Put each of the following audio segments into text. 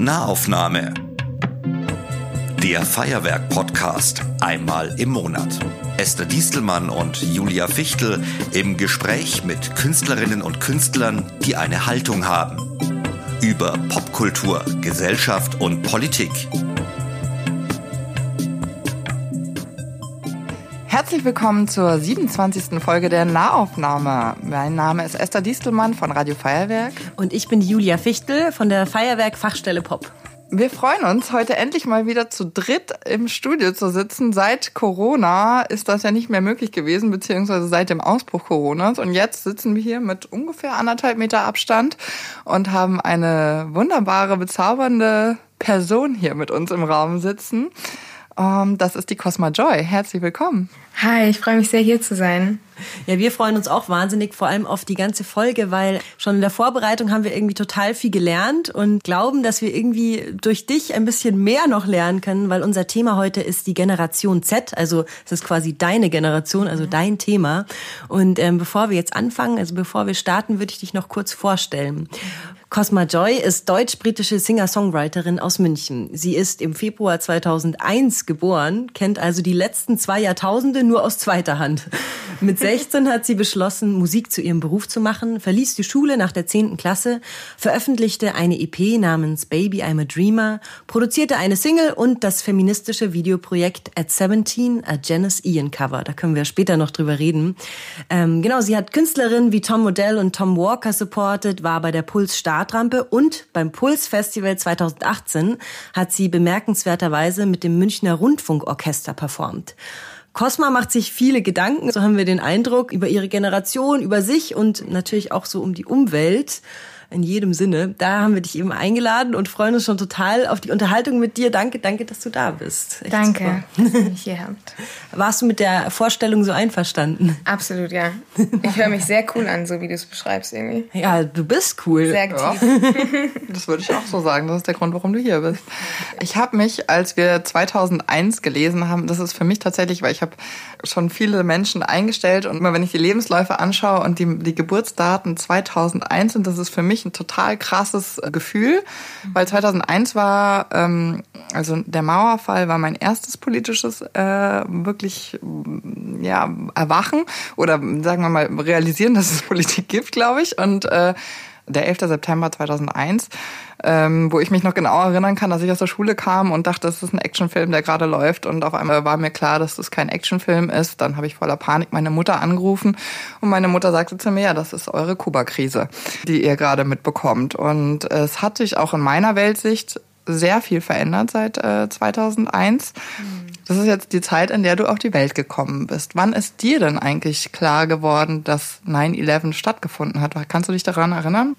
Nahaufnahme. Der Feuerwerk-Podcast einmal im Monat. Esther Diestelmann und Julia Fichtel im Gespräch mit Künstlerinnen und Künstlern, die eine Haltung haben. Über Popkultur, Gesellschaft und Politik. Herzlich willkommen zur 27. Folge der Nahaufnahme. Mein Name ist Esther Diestelmann von Radio Feuerwerk. Und ich bin Julia Fichtel von der Feuerwerk Fachstelle Pop. Wir freuen uns, heute endlich mal wieder zu dritt im Studio zu sitzen. Seit Corona ist das ja nicht mehr möglich gewesen, beziehungsweise seit dem Ausbruch Coronas. Und jetzt sitzen wir hier mit ungefähr anderthalb Meter Abstand und haben eine wunderbare, bezaubernde Person hier mit uns im Raum sitzen. Um, das ist die Cosma Joy. Herzlich willkommen. Hi, ich freue mich sehr, hier zu sein. Ja, wir freuen uns auch wahnsinnig, vor allem auf die ganze Folge, weil schon in der Vorbereitung haben wir irgendwie total viel gelernt und glauben, dass wir irgendwie durch dich ein bisschen mehr noch lernen können, weil unser Thema heute ist die Generation Z. Also es ist quasi deine Generation, also dein Thema. Und ähm, bevor wir jetzt anfangen, also bevor wir starten, würde ich dich noch kurz vorstellen. Cosma Joy ist deutsch-britische Singer-Songwriterin aus München. Sie ist im Februar 2001 geboren, kennt also die letzten zwei Jahrtausende nur aus zweiter Hand. Mit 16 hat sie beschlossen, Musik zu ihrem Beruf zu machen, verließ die Schule nach der 10. Klasse, veröffentlichte eine EP namens Baby I'm a Dreamer, produzierte eine Single und das feministische Videoprojekt At 17, a Janice Ian Cover. Da können wir später noch drüber reden. Ähm, genau, sie hat Künstlerinnen wie Tom Modell und Tom Walker supported, war bei der Puls Startrampe und beim Puls Festival 2018 hat sie bemerkenswerterweise mit dem Münchner Rundfunkorchester performt. Cosma macht sich viele Gedanken, so haben wir den Eindruck, über ihre Generation, über sich und natürlich auch so um die Umwelt in jedem Sinne. Da haben wir dich eben eingeladen und freuen uns schon total auf die Unterhaltung mit dir. Danke, danke, dass du da bist. Echt danke, super. dass ihr mich hier habt. Warst du mit der Vorstellung so einverstanden? Absolut, ja. Ich höre mich sehr cool an, so wie du es beschreibst irgendwie. Ja, du bist cool. Sehr aktiv. Ja. Das würde ich auch so sagen. Das ist der Grund, warum du hier bist. Ich habe mich, als wir 2001 gelesen haben, das ist für mich tatsächlich, weil ich habe schon viele Menschen eingestellt und immer wenn ich die Lebensläufe anschaue und die, die Geburtsdaten 2001 sind, das ist für mich mich ein total krasses äh, Gefühl, weil 2001 war, ähm, also der Mauerfall war mein erstes politisches äh, wirklich ja Erwachen oder sagen wir mal realisieren, dass es Politik gibt, glaube ich. Und äh, der 11. September 2001 ähm, wo ich mich noch genau erinnern kann, dass ich aus der Schule kam und dachte, das ist ein Actionfilm, der gerade läuft. Und auf einmal war mir klar, dass das kein Actionfilm ist. Dann habe ich voller Panik meine Mutter angerufen und meine Mutter sagte zu mir, ja, das ist eure Kuba-Krise, die ihr gerade mitbekommt. Und es hat sich auch in meiner Weltsicht sehr viel verändert seit äh, 2001. Das ist jetzt die Zeit, in der du auf die Welt gekommen bist. Wann ist dir denn eigentlich klar geworden, dass 9-11 stattgefunden hat? Kannst du dich daran erinnern?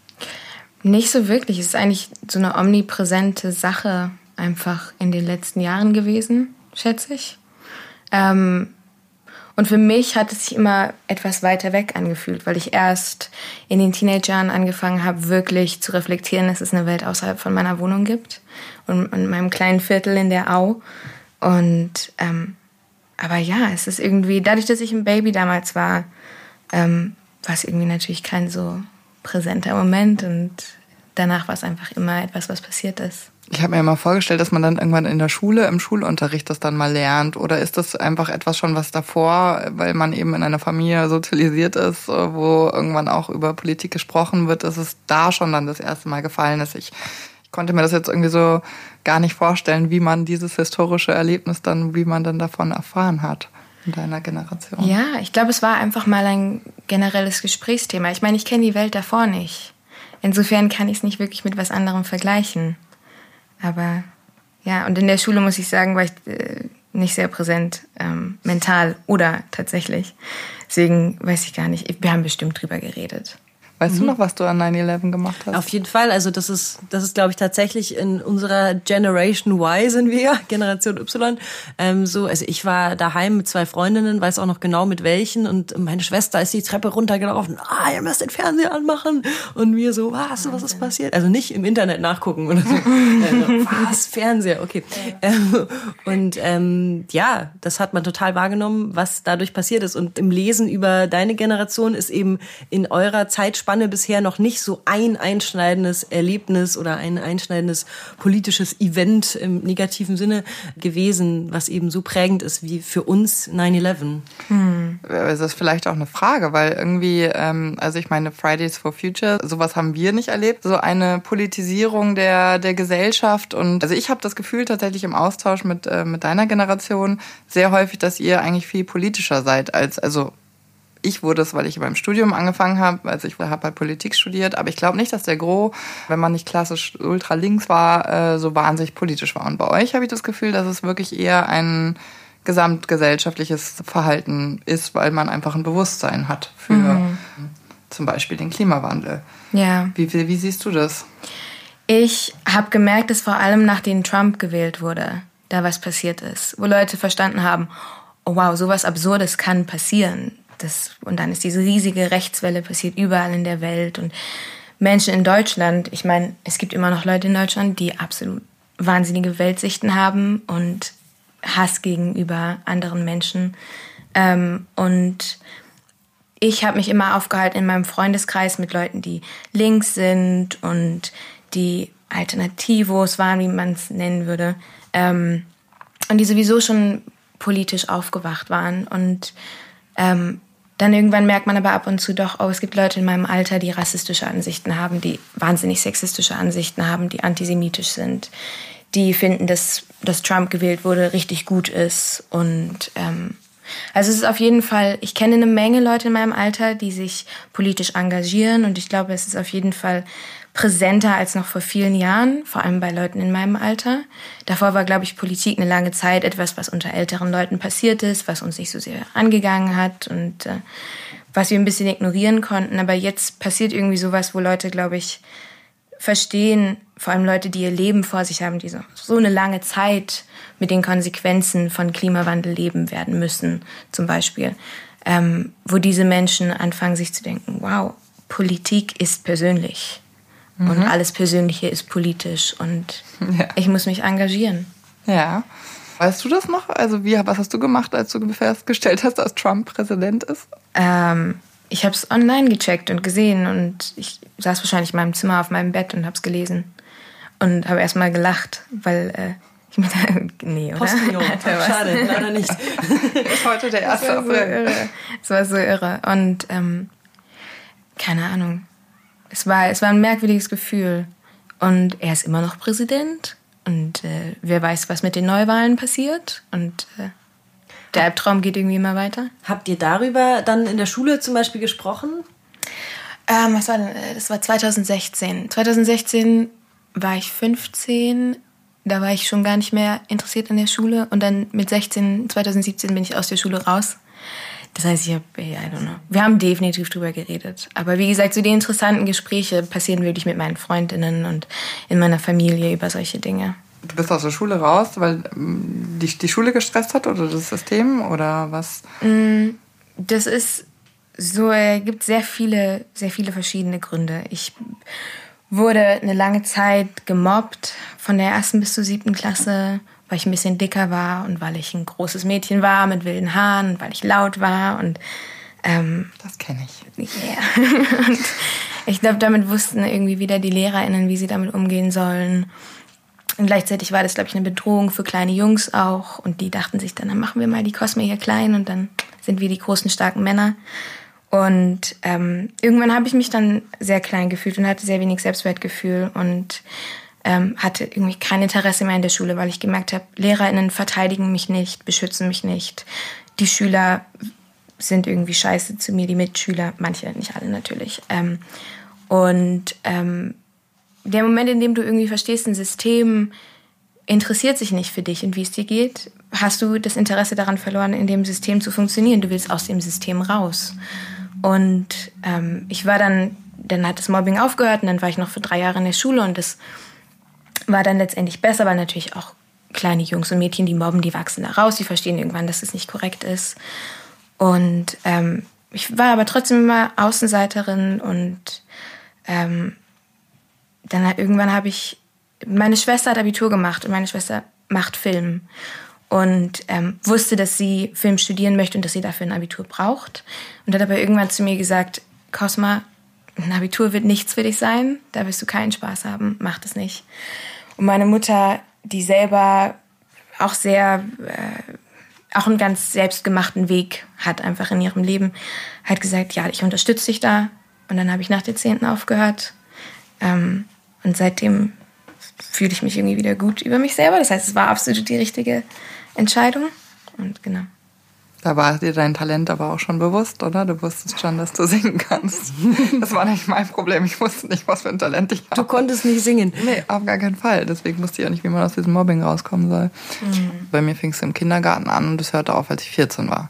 Nicht so wirklich. Es ist eigentlich so eine omnipräsente Sache einfach in den letzten Jahren gewesen, schätze ich. Ähm, und für mich hat es sich immer etwas weiter weg angefühlt, weil ich erst in den Teenagerjahren angefangen habe, wirklich zu reflektieren, dass es eine Welt außerhalb von meiner Wohnung gibt und in meinem kleinen Viertel in der Au. Und ähm, aber ja, es ist irgendwie, dadurch, dass ich ein Baby damals war, ähm, war es irgendwie natürlich kein so präsenter Moment und danach war es einfach immer etwas, was passiert ist. Ich habe mir immer vorgestellt, dass man dann irgendwann in der Schule, im Schulunterricht das dann mal lernt. Oder ist das einfach etwas schon, was davor, weil man eben in einer Familie sozialisiert ist, wo irgendwann auch über Politik gesprochen wird, dass es da schon dann das erste Mal gefallen ist. Ich, ich konnte mir das jetzt irgendwie so gar nicht vorstellen, wie man dieses historische Erlebnis dann, wie man dann davon erfahren hat in deiner Generation? Ja, ich glaube, es war einfach mal ein generelles Gesprächsthema. Ich meine, ich kenne die Welt davor nicht. Insofern kann ich es nicht wirklich mit was anderem vergleichen. Aber ja, und in der Schule muss ich sagen, war ich äh, nicht sehr präsent, ähm, mental oder tatsächlich. Deswegen weiß ich gar nicht. Wir haben bestimmt drüber geredet. Weißt mhm. du noch, was du an 9-11 gemacht hast? Auf jeden Fall. Also das ist, das ist, glaube ich, tatsächlich in unserer Generation Y sind wir, Generation Y. Ähm, so, also ich war daheim mit zwei Freundinnen, weiß auch noch genau mit welchen. Und meine Schwester ist die Treppe runtergelaufen. Ah, ihr müsst den Fernseher anmachen. Und wir so, was, was ist passiert? Also nicht im Internet nachgucken oder so. also, was, Fernseher, okay. Ähm, und ähm, ja, das hat man total wahrgenommen, was dadurch passiert ist. Und im Lesen über deine Generation ist eben in eurer Zeitspanne Spanne bisher noch nicht so ein einschneidendes Erlebnis oder ein einschneidendes politisches Event im negativen Sinne gewesen, was eben so prägend ist wie für uns 9-11. Hm. Das ist vielleicht auch eine Frage, weil irgendwie, ähm, also ich meine, Fridays for Future, sowas haben wir nicht erlebt. So eine Politisierung der, der Gesellschaft. Und also ich habe das Gefühl tatsächlich im Austausch mit, äh, mit deiner Generation sehr häufig, dass ihr eigentlich viel politischer seid als, also ich wurde es, weil ich beim Studium angefangen habe. Also ich habe halt Politik studiert, aber ich glaube nicht, dass der Gros, wenn man nicht klassisch ultra links war, äh, so wahnsinnig politisch war. Und bei euch habe ich das Gefühl, dass es wirklich eher ein gesamtgesellschaftliches Verhalten ist, weil man einfach ein Bewusstsein hat für mhm. zum Beispiel den Klimawandel. Ja. Wie, wie, wie siehst du das? Ich habe gemerkt, dass vor allem nachdem Trump gewählt wurde, da was passiert ist, wo Leute verstanden haben, oh wow, sowas Absurdes kann passieren. Das, und dann ist diese riesige Rechtswelle passiert überall in der Welt und Menschen in Deutschland, ich meine, es gibt immer noch Leute in Deutschland, die absolut wahnsinnige Weltsichten haben und Hass gegenüber anderen Menschen. Ähm, und ich habe mich immer aufgehalten in meinem Freundeskreis mit Leuten, die links sind und die Alternativos waren, wie man es nennen würde. Ähm, und die sowieso schon politisch aufgewacht waren. Und ähm, dann irgendwann merkt man aber ab und zu doch, oh, es gibt Leute in meinem Alter, die rassistische Ansichten haben, die wahnsinnig sexistische Ansichten haben, die antisemitisch sind, die finden, dass, dass Trump gewählt wurde, richtig gut ist. Und ähm, also es ist auf jeden Fall, ich kenne eine Menge Leute in meinem Alter, die sich politisch engagieren und ich glaube, es ist auf jeden Fall präsenter als noch vor vielen Jahren, vor allem bei Leuten in meinem Alter. Davor war, glaube ich, Politik eine lange Zeit etwas, was unter älteren Leuten passiert ist, was uns nicht so sehr angegangen hat und äh, was wir ein bisschen ignorieren konnten. Aber jetzt passiert irgendwie sowas, wo Leute, glaube ich, verstehen, vor allem Leute, die ihr Leben vor sich haben, die so, so eine lange Zeit mit den Konsequenzen von Klimawandel leben werden müssen, zum Beispiel, ähm, wo diese Menschen anfangen, sich zu denken, wow, Politik ist persönlich. Mhm. Und alles Persönliche ist politisch und ja. ich muss mich engagieren. Ja. Weißt du das noch? Also wie, was hast du gemacht, als du festgestellt hast, dass Trump Präsident ist? Ähm, ich habe es online gecheckt und gesehen und ich saß wahrscheinlich in meinem Zimmer auf meinem Bett und habe es gelesen und habe erstmal gelacht, weil äh, ich mir da, nee, oder? Postillon. Schade, leider nicht. ist heute der erste April. Es war so irre und ähm, keine Ahnung es war, es war ein merkwürdiges Gefühl. Und er ist immer noch Präsident. Und äh, wer weiß, was mit den Neuwahlen passiert. Und äh, der Albtraum geht irgendwie immer weiter. Habt ihr darüber dann in der Schule zum Beispiel gesprochen? Ähm, was war denn? Äh, das war 2016. 2016 war ich 15. Da war ich schon gar nicht mehr interessiert an der Schule. Und dann mit 16, 2017 bin ich aus der Schule raus. Das heißt, ich habe, I don't know. Wir haben definitiv drüber geredet. Aber wie gesagt, so die interessanten Gespräche passieren wirklich mit meinen Freundinnen und in meiner Familie über solche Dinge. Du bist aus der Schule raus, weil mm, dich die Schule gestresst hat oder das System oder was? Mm, das ist so, es gibt sehr viele, sehr viele verschiedene Gründe. Ich wurde eine lange Zeit gemobbt, von der ersten bis zur siebten Klasse weil ich ein bisschen dicker war und weil ich ein großes Mädchen war mit wilden Haaren und weil ich laut war und ähm, das kenne ich. Yeah. und ich glaube, damit wussten irgendwie wieder die LehrerInnen, wie sie damit umgehen sollen. Und gleichzeitig war das, glaube ich, eine Bedrohung für kleine Jungs auch. Und die dachten sich dann, dann machen wir mal die Cosme hier klein und dann sind wir die großen, starken Männer. Und ähm, irgendwann habe ich mich dann sehr klein gefühlt und hatte sehr wenig Selbstwertgefühl und ähm, hatte irgendwie kein Interesse mehr in der Schule, weil ich gemerkt habe, LehrerInnen verteidigen mich nicht, beschützen mich nicht. Die Schüler sind irgendwie scheiße zu mir, die Mitschüler, manche, nicht alle natürlich. Ähm, und ähm, der Moment, in dem du irgendwie verstehst, ein System interessiert sich nicht für dich und wie es dir geht, hast du das Interesse daran verloren, in dem System zu funktionieren. Du willst aus dem System raus. Und ähm, ich war dann, dann hat das Mobbing aufgehört und dann war ich noch für drei Jahre in der Schule und das war dann letztendlich besser, weil natürlich auch kleine Jungs und Mädchen, die mobben, die wachsen da raus, die verstehen irgendwann, dass es nicht korrekt ist. Und ähm, ich war aber trotzdem immer Außenseiterin und ähm, dann irgendwann habe ich, meine Schwester hat Abitur gemacht und meine Schwester macht Film und ähm, wusste, dass sie Film studieren möchte und dass sie dafür ein Abitur braucht und hat aber irgendwann zu mir gesagt, Cosma, ein Abitur wird nichts für dich sein, da wirst du keinen Spaß haben, mach das nicht. Und meine Mutter, die selber auch sehr, äh, auch einen ganz selbstgemachten Weg hat einfach in ihrem Leben, hat gesagt, ja, ich unterstütze dich da. Und dann habe ich nach der 10. aufgehört. Ähm, und seitdem fühle ich mich irgendwie wieder gut über mich selber. Das heißt, es war absolut die richtige Entscheidung. Und genau. Da war dir dein Talent aber auch schon bewusst, oder? Du wusstest schon, dass du singen kannst. Das war nicht mein Problem. Ich wusste nicht, was für ein Talent ich habe. Du konntest nicht singen? Nee, auf gar keinen Fall. Deswegen wusste ich auch nicht, wie man aus diesem Mobbing rauskommen soll. Mhm. Bei mir fing es im Kindergarten an und es hörte auf, als ich 14 war.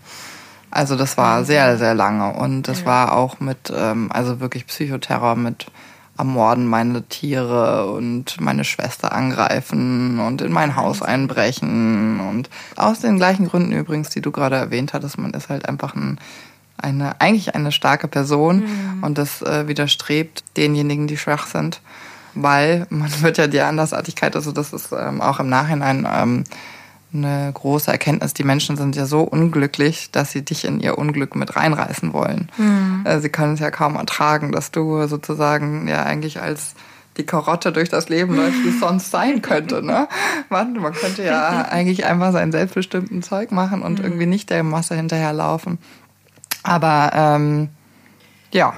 Also das war sehr, sehr lange. Und das war auch mit, ähm, also wirklich Psychoterror mit ermorden meine Tiere und meine Schwester angreifen und in mein Haus einbrechen. Und aus den gleichen Gründen übrigens, die du gerade erwähnt hattest, man ist halt einfach ein, eine, eigentlich eine starke Person mhm. und das äh, widerstrebt denjenigen, die schwach sind. Weil man wird ja die Andersartigkeit, also das ist ähm, auch im Nachhinein ähm, eine große Erkenntnis. Die Menschen sind ja so unglücklich, dass sie dich in ihr Unglück mit reinreißen wollen. Mhm. Sie können es ja kaum ertragen, dass du sozusagen ja eigentlich als die Karotte durch das Leben läuft, wie es sonst sein könnte. Ne? Man, man könnte ja eigentlich einfach sein selbstbestimmten Zeug machen und mhm. irgendwie nicht der Masse hinterherlaufen. Aber ähm, ja,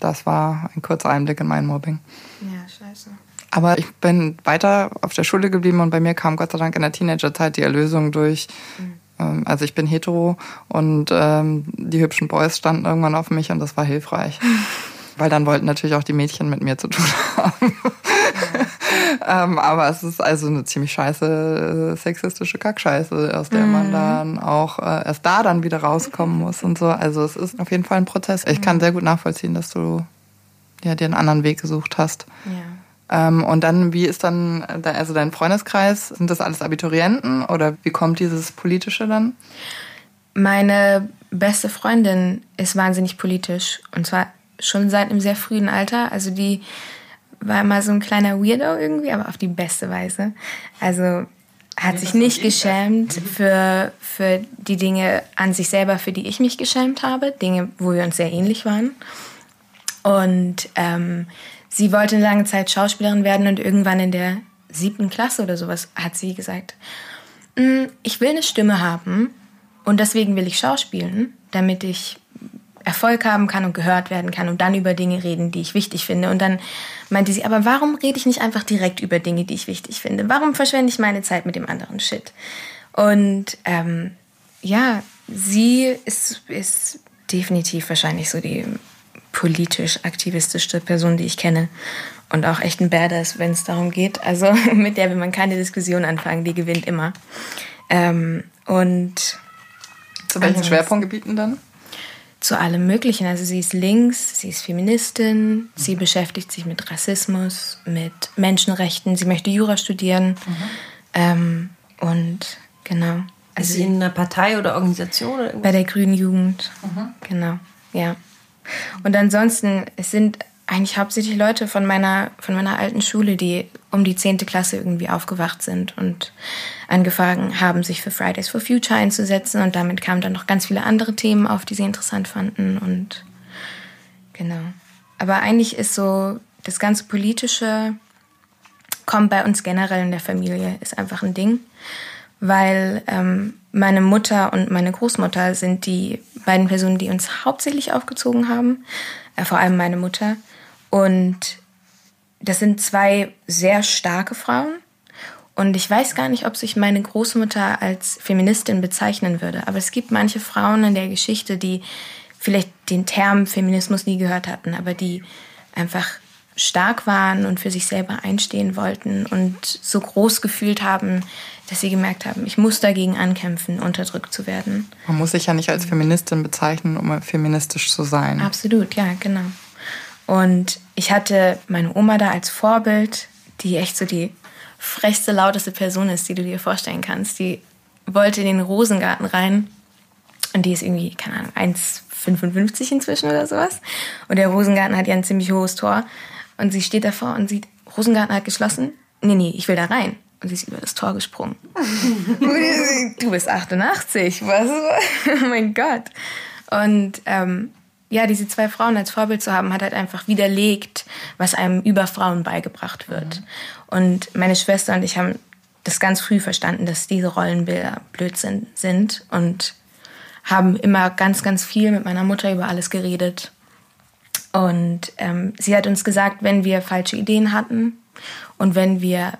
das war ein kurzer Einblick in mein Mobbing. Ja, scheiße. Aber ich bin weiter auf der Schule geblieben und bei mir kam Gott sei Dank in der Teenagerzeit die Erlösung durch. Mhm. also ich bin hetero und ähm, die hübschen Boys standen irgendwann auf mich und das war hilfreich. Weil dann wollten natürlich auch die Mädchen mit mir zu tun haben. ähm, aber es ist also eine ziemlich scheiße äh, sexistische Kackscheiße, aus der mhm. man dann auch äh, erst da dann wieder rauskommen muss und so. Also es ist auf jeden Fall ein Prozess. Ich kann mhm. sehr gut nachvollziehen, dass du ja, dir einen anderen Weg gesucht hast. Ja. Ähm, und dann, wie ist dann, also dein Freundeskreis? Sind das alles Abiturienten oder wie kommt dieses Politische dann? Meine beste Freundin ist wahnsinnig politisch und zwar schon seit einem sehr frühen Alter. Also die war immer so ein kleiner Weirdo irgendwie, aber auf die beste Weise. Also hat sich nicht geschämt für, für die Dinge an sich selber, für die ich mich geschämt habe. Dinge, wo wir uns sehr ähnlich waren. Und ähm, sie wollte eine lange Zeit Schauspielerin werden und irgendwann in der siebten Klasse oder sowas hat sie gesagt, mm, ich will eine Stimme haben und deswegen will ich schauspielen, damit ich Erfolg haben kann und gehört werden kann und dann über Dinge reden, die ich wichtig finde. Und dann meinte sie, aber warum rede ich nicht einfach direkt über Dinge, die ich wichtig finde? Warum verschwende ich meine Zeit mit dem anderen Shit? Und ähm, ja, sie ist, ist definitiv wahrscheinlich so die politisch aktivistischste Person, die ich kenne. Und auch echt ein Badass, wenn es darum geht. Also mit der will man keine Diskussion anfangen, die gewinnt immer. Ähm, und zu welchen Schwerpunktgebieten dann? Zu allem Möglichen. Also sie ist links, sie ist Feministin, sie mhm. beschäftigt sich mit Rassismus, mit Menschenrechten, sie möchte Jura studieren. Mhm. Ähm, und genau. Also ist sie in einer Partei oder Organisation? Oder bei der Grünen Jugend. Mhm. Genau, ja. Und ansonsten, es sind eigentlich hauptsächlich Leute von meiner, von meiner alten Schule, die um die zehnte Klasse irgendwie aufgewacht sind und angefangen haben, sich für Fridays for Future einzusetzen. Und damit kamen dann noch ganz viele andere Themen auf, die sie interessant fanden. Und genau. Aber eigentlich ist so das ganze Politische kommt bei uns generell in der Familie, ist einfach ein Ding weil ähm, meine Mutter und meine Großmutter sind die beiden Personen, die uns hauptsächlich aufgezogen haben, äh, vor allem meine Mutter. Und das sind zwei sehr starke Frauen. Und ich weiß gar nicht, ob sich meine Großmutter als Feministin bezeichnen würde. Aber es gibt manche Frauen in der Geschichte, die vielleicht den Term Feminismus nie gehört hatten, aber die einfach stark waren und für sich selber einstehen wollten und so groß gefühlt haben, dass sie gemerkt haben, ich muss dagegen ankämpfen, unterdrückt zu werden. Man muss sich ja nicht als Feministin bezeichnen, um feministisch zu sein. Absolut, ja, genau. Und ich hatte meine Oma da als Vorbild, die echt so die frechste, lauteste Person ist, die du dir vorstellen kannst. Die wollte in den Rosengarten rein und die ist irgendwie, keine Ahnung, 1,55 inzwischen oder sowas. Und der Rosengarten hat ja ein ziemlich hohes Tor. Und sie steht davor und sieht, Rosengarten hat geschlossen. Nee, nee, ich will da rein. Und sie ist über das Tor gesprungen. du bist 88, was? oh mein Gott. Und ähm, ja, diese zwei Frauen als Vorbild zu haben, hat halt einfach widerlegt, was einem über Frauen beigebracht wird. Mhm. Und meine Schwester und ich haben das ganz früh verstanden, dass diese Rollenbilder Blödsinn sind und haben immer ganz, ganz viel mit meiner Mutter über alles geredet. Und ähm, sie hat uns gesagt, wenn wir falsche Ideen hatten und wenn wir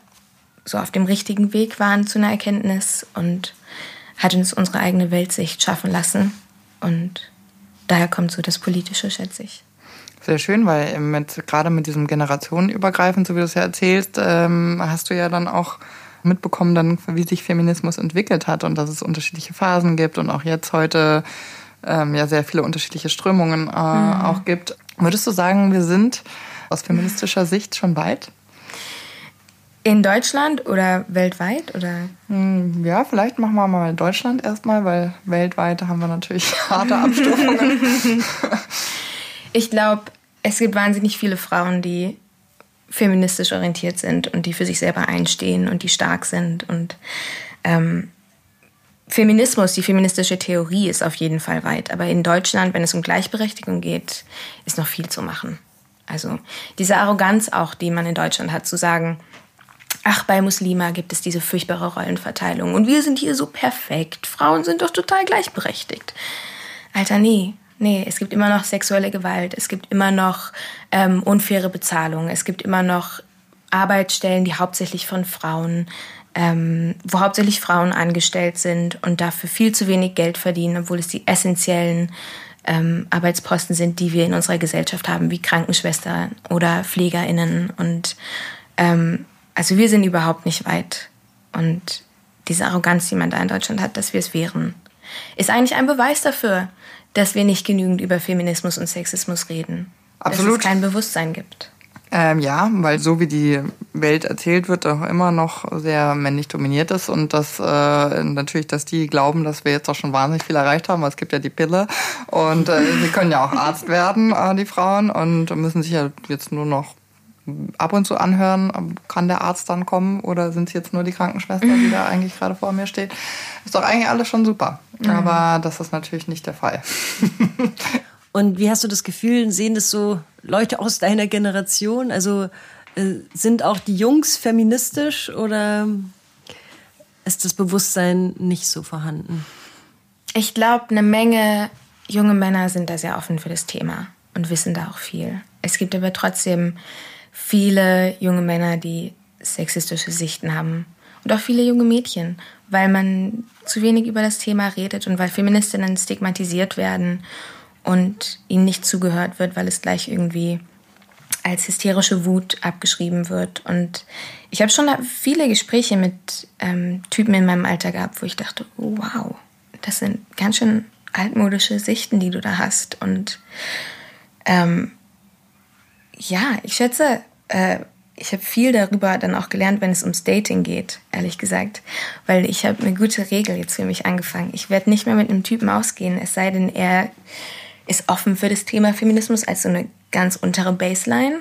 so auf dem richtigen Weg waren zu einer Erkenntnis und hat uns unsere eigene Weltsicht schaffen lassen. Und daher kommt so das Politische, schätze ich. Sehr schön, weil mit, gerade mit diesem Generationenübergreifend, so wie du es ja erzählst, ähm, hast du ja dann auch mitbekommen, dann, wie sich Feminismus entwickelt hat und dass es unterschiedliche Phasen gibt und auch jetzt heute ähm, ja sehr viele unterschiedliche Strömungen äh, mhm. auch gibt. Würdest du sagen, wir sind aus feministischer Sicht schon weit? In Deutschland oder weltweit? Oder? Hm, ja, vielleicht machen wir mal Deutschland erstmal, weil weltweit haben wir natürlich harte Abstufungen. ich glaube, es gibt wahnsinnig viele Frauen, die feministisch orientiert sind und die für sich selber einstehen und die stark sind. Und ähm, Feminismus, die feministische Theorie ist auf jeden Fall weit. Aber in Deutschland, wenn es um Gleichberechtigung geht, ist noch viel zu machen. Also diese Arroganz auch, die man in Deutschland hat, zu sagen, ach, bei Muslima gibt es diese furchtbare Rollenverteilung und wir sind hier so perfekt. Frauen sind doch total gleichberechtigt. Alter, nee. Nee, es gibt immer noch sexuelle Gewalt, es gibt immer noch ähm, unfaire Bezahlung, es gibt immer noch Arbeitsstellen, die hauptsächlich von Frauen, ähm, wo hauptsächlich Frauen angestellt sind und dafür viel zu wenig Geld verdienen, obwohl es die essentiellen ähm, Arbeitsposten sind, die wir in unserer Gesellschaft haben, wie Krankenschwestern oder PflegerInnen. Und ähm, also wir sind überhaupt nicht weit. Und diese Arroganz, die man da in Deutschland hat, dass wir es wären, ist eigentlich ein Beweis dafür, dass wir nicht genügend über Feminismus und Sexismus reden. Absolut. Dass es kein Bewusstsein gibt. Ähm, ja, weil so wie die Welt erzählt wird, auch immer noch sehr männlich dominiert ist und dass äh, natürlich, dass die glauben, dass wir jetzt auch schon wahnsinnig viel erreicht haben, weil es gibt ja die Pille und äh, sie können ja auch Arzt werden, äh, die Frauen, und müssen sich ja jetzt nur noch ab und zu anhören, kann der Arzt dann kommen oder sind es jetzt nur die Krankenschwester, die da eigentlich gerade vor mir steht. Ist doch eigentlich alles schon super. Mhm. Aber das ist natürlich nicht der Fall. und wie hast du das Gefühl, sehen das so Leute aus deiner Generation? Also äh, sind auch die Jungs feministisch oder ist das Bewusstsein nicht so vorhanden? Ich glaube, eine Menge junge Männer sind da sehr offen für das Thema und wissen da auch viel. Es gibt aber trotzdem viele junge Männer, die sexistische Sichten haben. Und auch viele junge Mädchen, weil man zu wenig über das Thema redet und weil Feministinnen stigmatisiert werden und ihnen nicht zugehört wird, weil es gleich irgendwie als hysterische Wut abgeschrieben wird. Und ich habe schon viele Gespräche mit ähm, Typen in meinem Alter gehabt, wo ich dachte, oh, wow, das sind ganz schön altmodische Sichten, die du da hast. Und ähm, ja, ich schätze, äh, ich habe viel darüber dann auch gelernt, wenn es ums Dating geht, ehrlich gesagt. Weil ich habe eine gute Regel jetzt für mich angefangen. Ich werde nicht mehr mit einem Typen ausgehen, es sei denn, er ist offen für das Thema Feminismus als so eine ganz untere Baseline.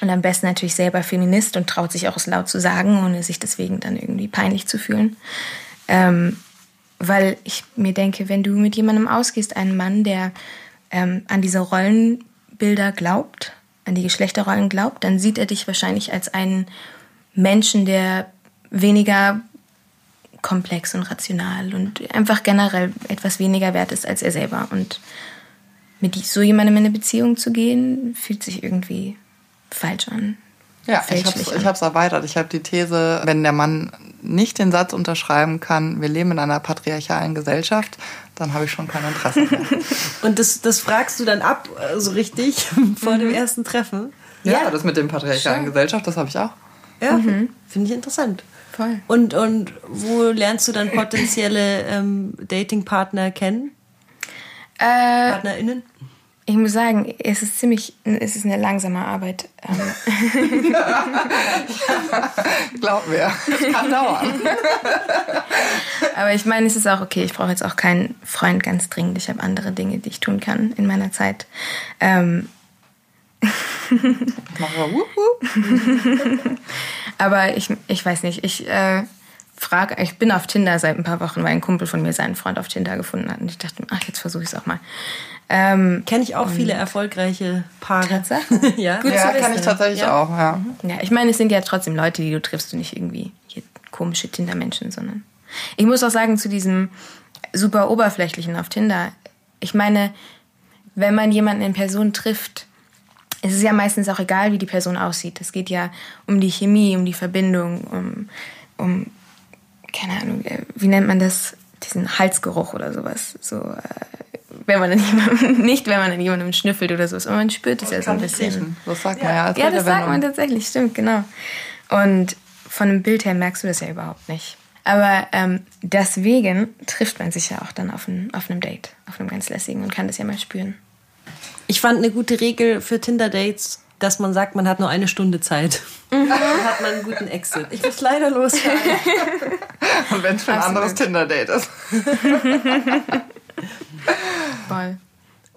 Und am besten natürlich selber Feminist und traut sich auch es laut zu sagen, ohne sich deswegen dann irgendwie peinlich zu fühlen. Ähm, weil ich mir denke, wenn du mit jemandem ausgehst, einen Mann, der ähm, an diese Rollenbilder glaubt, an die Geschlechterrollen glaubt, dann sieht er dich wahrscheinlich als einen Menschen, der weniger komplex und rational und einfach generell etwas weniger wert ist als er selber. Und mit so jemandem in eine Beziehung zu gehen, fühlt sich irgendwie falsch an. Ja, ich habe es ich hab's erweitert. Ich habe die These, wenn der Mann nicht den Satz unterschreiben kann, wir leben in einer patriarchalen Gesellschaft, dann habe ich schon kein Interesse mehr. Und das, das fragst du dann ab, äh, so richtig, vor mhm. dem ersten Treffen? Ja, ja. das mit dem patriarchalen Schön. Gesellschaft, das habe ich auch. Ja, mhm. finde ich interessant. Voll. Und, und wo lernst du dann potenzielle ähm, Datingpartner kennen? Äh, PartnerInnen? Ich muss sagen, es ist ziemlich, es ist eine langsame Arbeit. Ähm. Glaub mir, es kann dauern. Aber ich meine, es ist auch okay. Ich brauche jetzt auch keinen Freund ganz dringend. Ich habe andere Dinge, die ich tun kann in meiner Zeit. Ähm. Aber ich, ich weiß nicht. Ich äh, frage, ich bin auf Tinder seit ein paar Wochen, weil ein Kumpel von mir seinen Freund auf Tinder gefunden hat. Und ich dachte, ach, jetzt versuche ich es auch mal. Ähm, Kenne ich auch viele erfolgreiche Paare. Tatsache? ja. Gut Ja, kann ich tatsächlich Ja. auch, ja. Ja, ich meine, es sind ja trotzdem Leute, die du triffst und nicht irgendwie hier komische Tinder-Menschen, sondern. Ich muss auch sagen, zu diesem super oberflächlichen auf Tinder, ich meine, wenn man jemanden in Person trifft, es ist ja meistens auch egal, wie die Person aussieht. Es geht ja um die Chemie, um die Verbindung, um, um keine Ahnung, äh, wie nennt man das? Diesen Halsgeruch oder sowas. So, äh, wenn man dann jemandem, nicht wenn man an jemandem schnüffelt oder so, aber man spürt es ja so ein bisschen. Das sagt man ja als Ja, das sagt man tatsächlich, stimmt, genau. Und von dem Bild her merkst du das ja überhaupt nicht. Aber ähm, deswegen trifft man sich ja auch dann auf, ein, auf einem Date, auf einem ganz lässigen und kann das ja mal spüren. Ich fand eine gute Regel für Tinder-Dates, dass man sagt, man hat nur eine Stunde Zeit. Dann hat man einen guten Exit. Ich muss leider los. Und wenn es für ein Absolut. anderes Tinder-Date ist. Voll.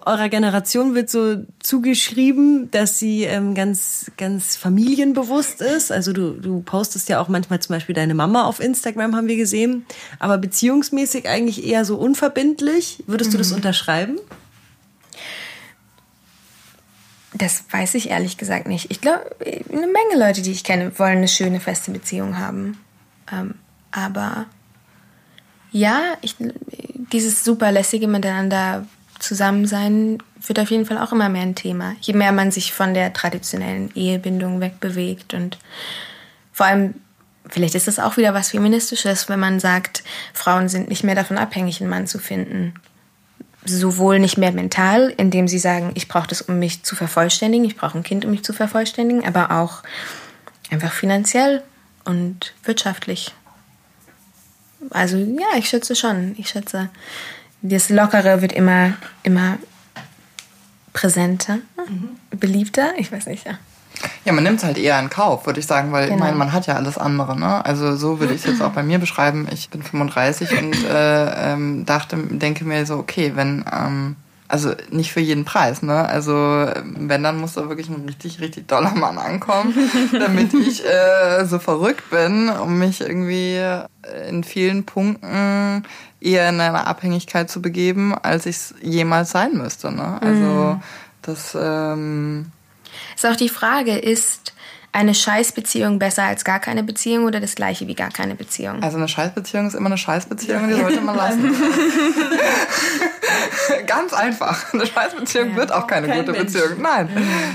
Eurer Generation wird so zugeschrieben, dass sie ähm, ganz, ganz familienbewusst ist. Also du, du postest ja auch manchmal zum Beispiel deine Mama auf Instagram, haben wir gesehen. Aber beziehungsmäßig eigentlich eher so unverbindlich. Würdest du das unterschreiben? Das weiß ich ehrlich gesagt nicht. Ich glaube, eine Menge Leute, die ich kenne, wollen eine schöne, feste Beziehung haben. Ähm, aber ja, ich, dieses super lässige Miteinander zusammen sein wird auf jeden Fall auch immer mehr ein Thema. Je mehr man sich von der traditionellen Ehebindung wegbewegt und vor allem, vielleicht ist das auch wieder was Feministisches, wenn man sagt, Frauen sind nicht mehr davon abhängig, einen Mann zu finden sowohl nicht mehr mental, indem sie sagen, ich brauche das, um mich zu vervollständigen, ich brauche ein Kind, um mich zu vervollständigen, aber auch einfach finanziell und wirtschaftlich. Also ja, ich schätze schon. Ich schätze, das Lockere wird immer, immer präsenter, beliebter. Ich weiß nicht, ja. Ja, man nimmt es halt eher in Kauf, würde ich sagen, weil ich Genau. meine, man hat ja alles andere. Ne? Also so würde ich es jetzt auch bei mir beschreiben. Ich bin 35 und äh, ähm, dachte, denke mir so, okay, wenn, ähm, also nicht für jeden Preis, ne? Also wenn, dann muss da wirklich ein richtig, richtig doller Mann ankommen, damit ich äh, so verrückt bin, um mich irgendwie in vielen Punkten eher in eine Abhängigkeit zu begeben, als ich es jemals sein müsste. Ne? Also das ähm, Ist auch die Frage, ist eine Scheißbeziehung besser als gar keine Beziehung oder das gleiche wie gar keine Beziehung? Also eine Scheißbeziehung ist immer eine Scheißbeziehung, die sollte man lassen. Ganz einfach. Eine Scheißbeziehung Ja. wird auch keine Kein gute Mensch. Beziehung. Nein.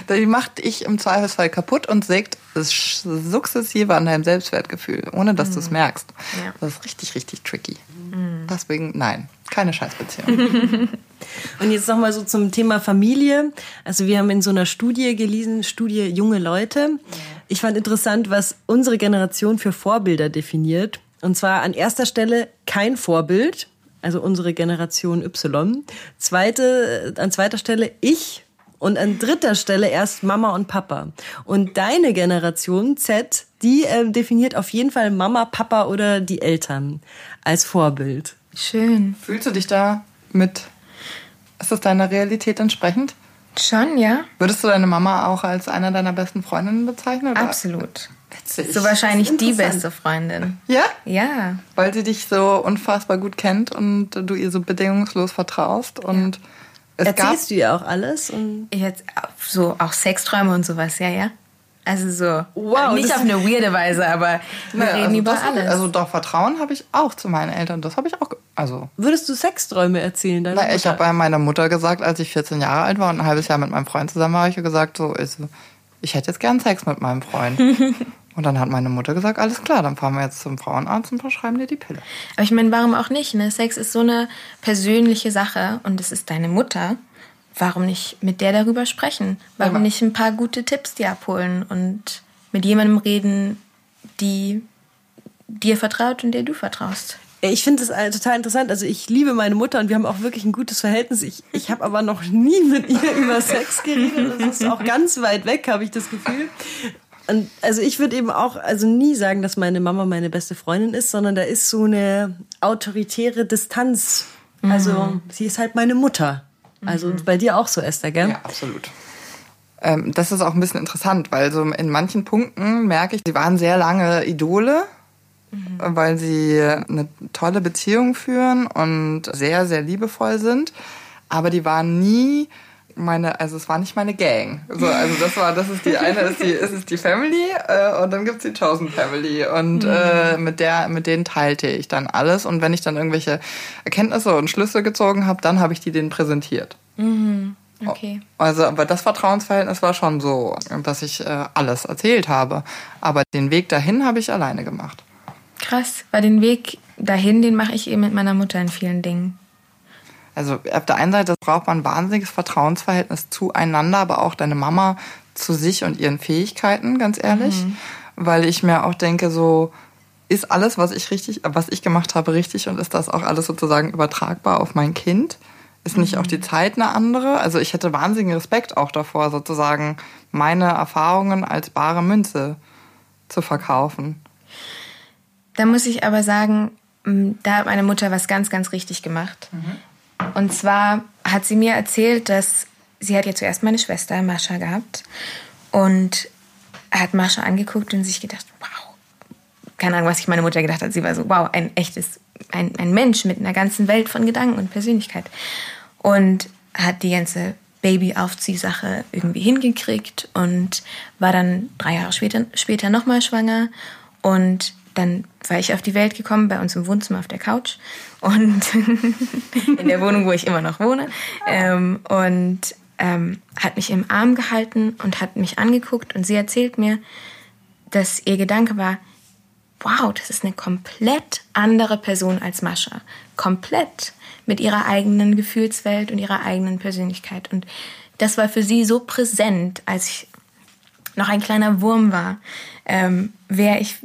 Die macht dich im Zweifelsfall kaputt und sägt es sukzessive an deinem Selbstwertgefühl, ohne dass du es merkst. Ja. Das ist richtig, richtig tricky. Deswegen, nein, keine Scheißbeziehung. Und jetzt nochmal so zum Thema Familie. Also wir haben in so einer Studie gelesen, Studie junge Leute. Ich fand interessant, was unsere Generation für Vorbilder definiert. Und zwar an erster Stelle kein Vorbild, also unsere Generation Y. Zweite, an zweiter Stelle ich. Und an dritter Stelle erst Mama und Papa. Und deine Generation Z, die ähm, definiert auf jeden Fall Mama, Papa oder die Eltern als Vorbild. Schön. Fühlst du dich da mit, ist das deiner Realität entsprechend? Schon, ja? Würdest du deine Mama auch als eine deiner besten Freundinnen bezeichnen? Oder? Absolut. Witzig. So wahrscheinlich die beste Freundin. Ja? Ja. Weil sie dich so unfassbar gut kennt und du ihr so bedingungslos vertraust. Und es gab Erzählst du ihr auch alles? Und Jetzt so auch Sexträume und sowas, ja, ja. Also so. Wow, Nicht auf eine weirde Weise, aber wir Naja, reden also über hab ich- alles. Also doch, Vertrauen habe ich auch zu meinen Eltern. Das habe ich auch. Also, Würdest du Sexträume erzählen? deiner na, ich habe bei meiner Mutter gesagt, als ich 14 Jahre alt war und ein halbes Jahr mit meinem Freund zusammen war, habe ich ihr gesagt, so, also, ich hätte jetzt gern Sex mit meinem Freund. und dann hat meine Mutter gesagt, alles klar, dann fahren wir jetzt zum Frauenarzt und verschreiben dir die Pille. Aber ich meine, warum auch nicht? Ne? Sex ist so eine persönliche Sache und es ist deine Mutter. Warum nicht mit der darüber sprechen? Warum Aber- nicht ein paar gute Tipps dir abholen und mit jemandem reden, die dir vertraut und der du vertraust? Ich finde das äh, total interessant. Also ich liebe meine Mutter und wir haben auch wirklich ein gutes Verhältnis. Ich, ich habe aber noch nie mit ihr über Sex geredet. Das ist auch ganz weit weg, habe ich das Gefühl. Und also ich würde eben auch also nie sagen, dass meine Mama meine beste Freundin ist, sondern da ist so eine autoritäre Distanz. Also sie ist halt meine Mutter. Also bei dir auch so, Esther, gell? Ja, absolut. Ähm, das ist auch ein bisschen interessant, weil so in manchen Punkten merke ich, sie waren sehr lange Idole mhm. weil sie eine tolle Beziehung führen und sehr, sehr liebevoll sind. Aber die waren nie meine, also es war nicht meine Gang. So, also das war, das ist die eine, ist die, ist, ist die Family äh, und dann gibt's die Chosen Family und mhm. äh, mit der, mit denen teilte ich dann alles und wenn ich dann irgendwelche Erkenntnisse und Schlüsse gezogen habe, dann habe ich die denen präsentiert. Mhm. Okay. Also, aber das Vertrauensverhältnis war schon so, dass ich äh, alles erzählt habe. Aber den Weg dahin habe ich alleine gemacht. Krass, weil den Weg dahin, den mache ich eben mit meiner Mutter in vielen Dingen. Also auf der einen Seite braucht man ein wahnsinniges Vertrauensverhältnis zueinander, aber auch deine Mama zu sich und ihren Fähigkeiten, ganz ehrlich. Mhm. Weil ich mir auch denke, so ist alles, was ich richtig, was ich gemacht habe, richtig und ist das auch alles sozusagen übertragbar auf mein Kind? Ist nicht mhm. auch die Zeit eine andere? Also ich hätte wahnsinnigen Respekt auch davor, sozusagen meine Erfahrungen als bare Münze zu verkaufen. Da muss ich aber sagen, da hat meine Mutter was ganz, ganz richtig gemacht. Mhm. Und zwar hat sie mir erzählt, dass sie hat ja zuerst meine Schwester Mascha gehabt und hat Mascha angeguckt und sich gedacht, wow. Keine Ahnung, was sich meine Mutter gedacht hat. Sie war so, wow, ein echtes, ein, ein Mensch mit einer ganzen Welt von Gedanken und Persönlichkeit. Und hat die ganze Baby-Aufziehsache irgendwie hingekriegt und war dann drei Jahre später, später nochmal schwanger und dann war ich auf die Welt gekommen, bei uns im Wohnzimmer auf der Couch und in der Wohnung, wo ich immer noch wohne. Ähm, und ähm, hat mich im Arm gehalten und hat mich angeguckt und sie erzählt mir, dass ihr Gedanke war, wow, das ist eine komplett andere Person als Mascha. Komplett mit ihrer eigenen Gefühlswelt und ihrer eigenen Persönlichkeit. Und das war für sie so präsent, als ich noch ein kleiner Wurm war, ähm, wer ich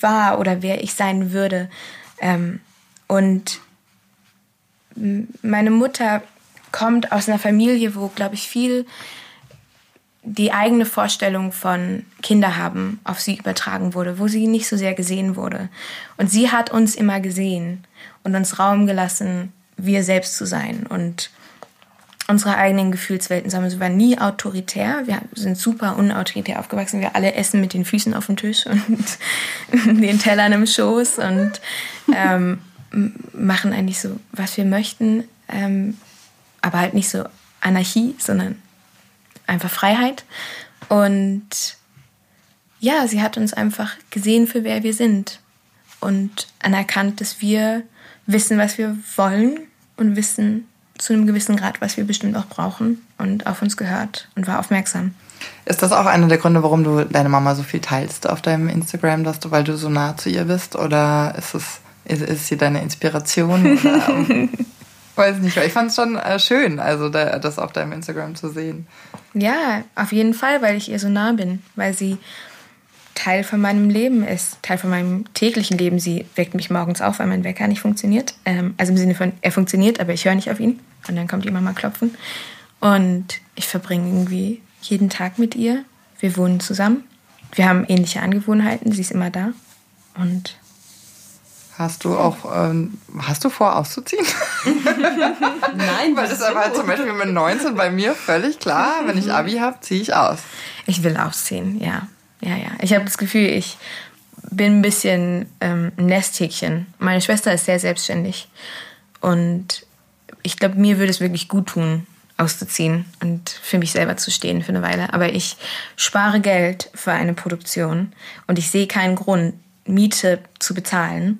war oder wer ich sein würde. Ähm, und meine Mutter kommt aus einer Familie, wo, glaube ich, viel die eigene Vorstellung von Kinder haben auf sie übertragen wurde, wo sie nicht so sehr gesehen wurde. Und sie hat uns immer gesehen und uns Raum gelassen, wir selbst zu sein und unsere eigenen Gefühlswelten sammeln. Sie waren nie autoritär. Wir sind super unautoritär aufgewachsen. Wir alle essen mit den Füßen auf dem Tisch und den Tellern im Schoß und ähm, machen eigentlich so, was wir möchten. Ähm, aber halt nicht so Anarchie, sondern einfach Freiheit. Und ja, sie hat uns einfach gesehen für wer wir sind und anerkannt, dass wir wissen, was wir wollen und wissen, zu einem gewissen Grad, was wir bestimmt auch brauchen und auf uns gehört und war aufmerksam. Ist das auch einer der Gründe, warum du deine Mama so viel teilst auf deinem Instagram, dass du, weil du so nah zu ihr bist? Oder ist es ist, ist sie deine Inspiration? Oder, weiß nicht, ich fand es schon äh, schön, also da, das auf deinem Instagram zu sehen. Ja, auf jeden Fall, weil ich ihr so nah bin, weil sie Teil von meinem Leben ist, Teil von meinem täglichen Leben. Sie weckt mich morgens auf, weil mein Wecker nicht funktioniert. Ähm, also im Sinne von, er funktioniert, aber ich höre nicht auf ihn. Und dann kommt die Mama klopfen. Und ich verbringe irgendwie jeden Tag mit ihr. Wir wohnen zusammen. Wir haben ähnliche Angewohnheiten. Sie ist immer da. Und Hast du auch, ähm, hast du vor, auszuziehen? Nein. Weil das war zum Beispiel mit 19 bei mir völlig klar. Wenn ich Abi habe, ziehe ich aus. Ich will ausziehen, ja ja, ja. Ich habe das Gefühl, ich bin ein bisschen ähm, ein Nesthäkchen. Meine Schwester ist sehr selbstständig. Und ich glaube, mir würde es wirklich gut tun, auszuziehen und für mich selber zu stehen für eine Weile. Aber ich spare Geld für eine Produktion und ich sehe keinen Grund, Miete zu bezahlen,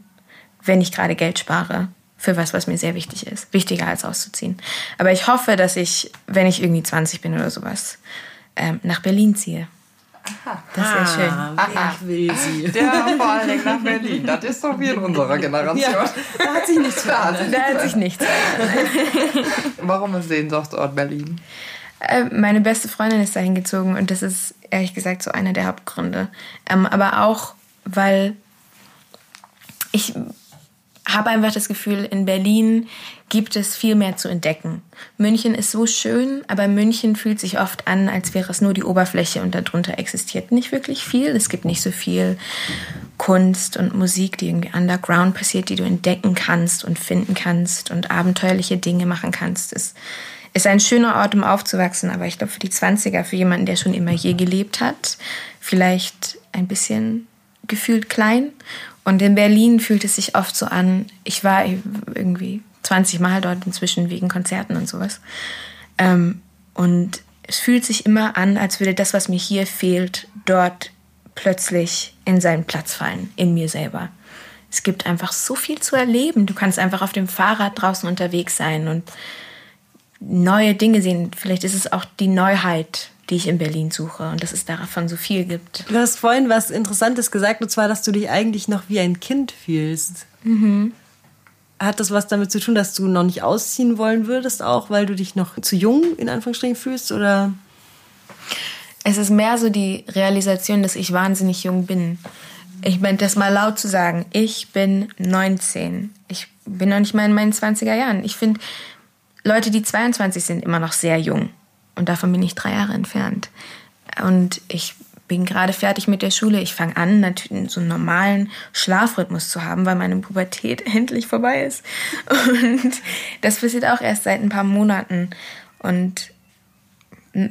wenn ich gerade Geld spare für was, was mir sehr wichtig ist. Wichtiger als auszuziehen. Aber ich hoffe, dass ich, wenn ich irgendwie 20 bin oder sowas, ähm, nach Berlin ziehe. Aha. Das wäre schön. Aha. Ich will sie. Der vor allen Dingen nach Berlin. Das ist so wie in unserer Generation. Ja, da hat sich nichts verändert. Da hat sich nichts verändert. Warum ist Sehnsuchtsort Berlin? Äh, meine beste Freundin ist dahin gezogen und das ist ehrlich gesagt so einer der Hauptgründe. Ähm, aber auch, weil ich habe einfach das Gefühl, in Berlin gibt es viel mehr zu entdecken. München ist so schön, aber München fühlt sich oft an, als wäre es nur die Oberfläche und darunter existiert nicht wirklich viel. Es gibt nicht so viel Kunst und Musik, die irgendwie underground passiert, die du entdecken kannst und finden kannst und abenteuerliche Dinge machen kannst. Es ist ein schöner Ort, um aufzuwachsen, aber ich glaube für die 20er, für jemanden, der schon immer je gelebt hat, vielleicht ein bisschen gefühlt klein. Und in Berlin fühlt es sich oft so an, ich war irgendwie 20 Mal dort inzwischen wegen Konzerten und sowas. Ähm, und es fühlt sich immer an, als würde das, was mir hier fehlt, dort plötzlich in seinen Platz fallen, in mir selber. Es gibt einfach so viel zu erleben. Du kannst einfach auf dem Fahrrad draußen unterwegs sein und neue Dinge sehen. Vielleicht ist es auch die Neuheit, die ich in Berlin suche und dass es davon so viel gibt. Du hast vorhin was Interessantes gesagt, und zwar, dass du dich eigentlich noch wie ein Kind fühlst. Mhm. Hat das was damit zu tun, dass du noch nicht ausziehen wollen würdest, auch weil du dich noch zu jung in Anführungsstrichen fühlst? Oder? Es ist mehr so die Realisation, dass ich wahnsinnig jung bin. Ich meine, das mal laut zu sagen, ich bin 19. Ich bin noch nicht mal in meinen 20er Jahren. Ich finde, Leute, die 22 sind, immer noch sehr jung. Und davon bin ich drei Jahre entfernt. Und ich bin gerade fertig mit der Schule. Ich fange an, natürlich so einen normalen Schlafrhythmus zu haben, weil meine Pubertät endlich vorbei ist. Und das passiert auch erst seit ein paar Monaten. Und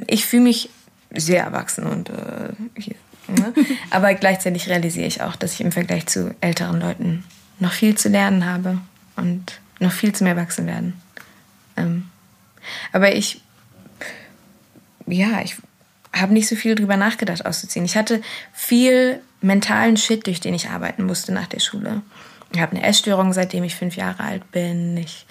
ich fühle mich sehr erwachsen und äh, hier, ne? aber gleichzeitig realisiere ich auch, dass ich im Vergleich zu älteren Leuten noch viel zu lernen habe und noch viel zu mehr erwachsen werden. Ähm, aber ich, ja, ich habe nicht so viel drüber nachgedacht, auszuziehen. Ich hatte viel mentalen Shit, durch den ich arbeiten musste nach der Schule. Ich habe eine Essstörung, seitdem ich fünf Jahre alt bin. Ich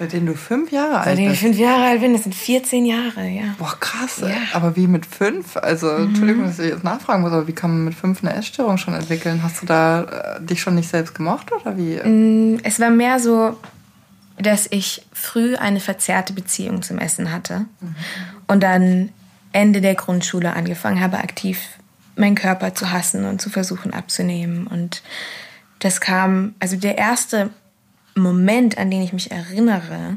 Seitdem du fünf Jahre alt bist? Seitdem ich fünf Jahre alt bin, das sind 14 Jahre, ja. Boah, krass. Ja. Aber wie mit fünf? Also, mhm. Entschuldigung, dass ich jetzt nachfragen muss, aber wie kann man mit fünf eine Essstörung schon entwickeln? Hast du da äh, dich schon nicht selbst gemocht oder wie? Mm, es war mehr so, dass ich früh eine verzerrte Beziehung zum Essen hatte. Mhm. Und dann Ende der Grundschule angefangen habe, aktiv meinen Körper zu hassen und zu versuchen abzunehmen. Und das kam, also der erste Moment, an den ich mich erinnere,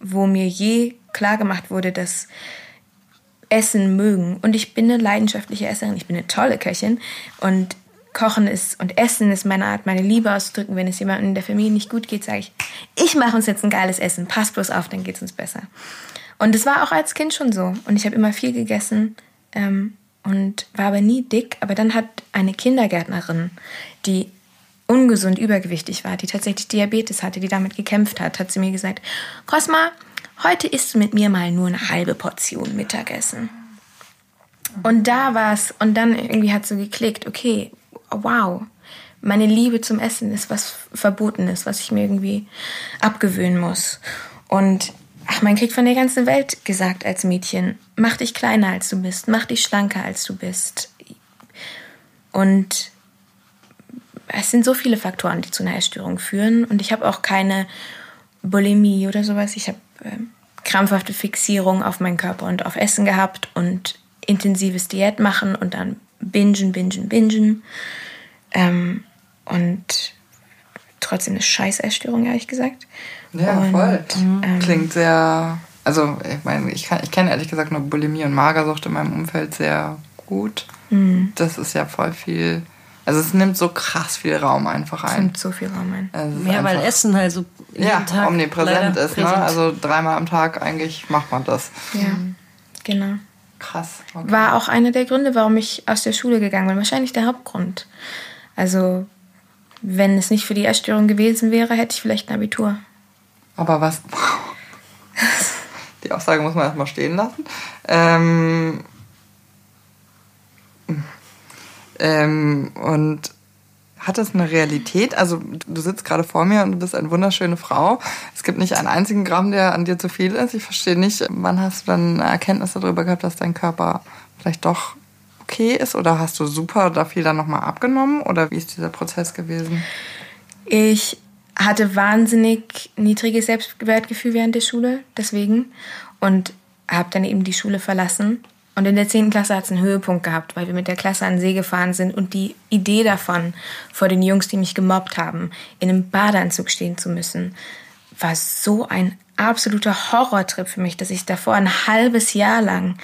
wo mir je klar gemacht wurde, dass Essen mögen. Und ich bin eine leidenschaftliche Esserin, ich bin eine tolle Köchin und Kochen ist und Essen ist meine Art, meine Liebe auszudrücken. Wenn es jemandem in der Familie nicht gut geht, sage ich, ich mache uns jetzt ein geiles Essen, pass bloß auf, dann geht es uns besser. Und es war auch als Kind schon so. Und ich habe immer viel gegessen ähm, und war aber nie dick. Aber dann hat eine Kindergärtnerin, die ungesund übergewichtig war, die tatsächlich Diabetes hatte, die damit gekämpft hat, hat sie mir gesagt, Cosma, heute isst du mit mir mal nur eine halbe Portion Mittagessen. Und da war es, und dann irgendwie hat so geklickt, okay, wow, meine Liebe zum Essen ist was Verbotenes, was ich mir irgendwie abgewöhnen muss. Und ach, man kriegt von der ganzen Welt gesagt als Mädchen, mach dich kleiner als du bist, mach dich schlanker als du bist. Und es sind so viele Faktoren, die zu einer Essstörung führen. Und ich habe auch keine Bulimie oder sowas. Ich habe äh, krampfhafte Fixierung auf meinen Körper und auf Essen gehabt und intensives Diät machen und dann bingen, bingen, bingen. Ähm, und trotzdem eine scheiß Essstörung, ehrlich gesagt. Ja, und, voll. Ähm, Klingt sehr. Also, ich meine, ich, ich kenne ehrlich gesagt nur Bulimie und Magersucht in meinem Umfeld sehr gut. Mhm. Das ist ja voll viel. Also es nimmt so krass viel Raum einfach ein. Es nimmt so viel Raum ein. Also ja, weil Essen halt so ja, Tag omnipräsent ist. Ne? Also dreimal am Tag eigentlich macht man das. Ja, genau. Krass. Okay. War auch einer der Gründe, warum ich aus der Schule gegangen bin. Wahrscheinlich der Hauptgrund. Also wenn es nicht für die Essstörung gewesen wäre, hätte ich vielleicht ein Abitur. Aber was. Die Aussage muss man erstmal stehen lassen. Ähm, ähm, und hat das eine Realität? Also du sitzt gerade vor mir und du bist eine wunderschöne Frau. Es gibt nicht einen einzigen Gramm, der an dir zu viel ist. Ich verstehe nicht, wann hast du dann Erkenntnisse darüber gehabt, dass dein Körper vielleicht doch okay ist? Oder hast du super da viel dann nochmal abgenommen? Oder wie ist dieser Prozess gewesen? Ich hatte wahnsinnig niedriges Selbstwertgefühl während der Schule, deswegen. Und habe dann eben die Schule verlassen. Und in der 10. Klasse hat es einen Höhepunkt gehabt, weil wir mit der Klasse an den See gefahren sind und die Idee davon, vor den Jungs, die mich gemobbt haben, in einem Badeanzug stehen zu müssen, war so ein absoluter Horrortrip für mich, dass ich davor ein halbes Jahr lang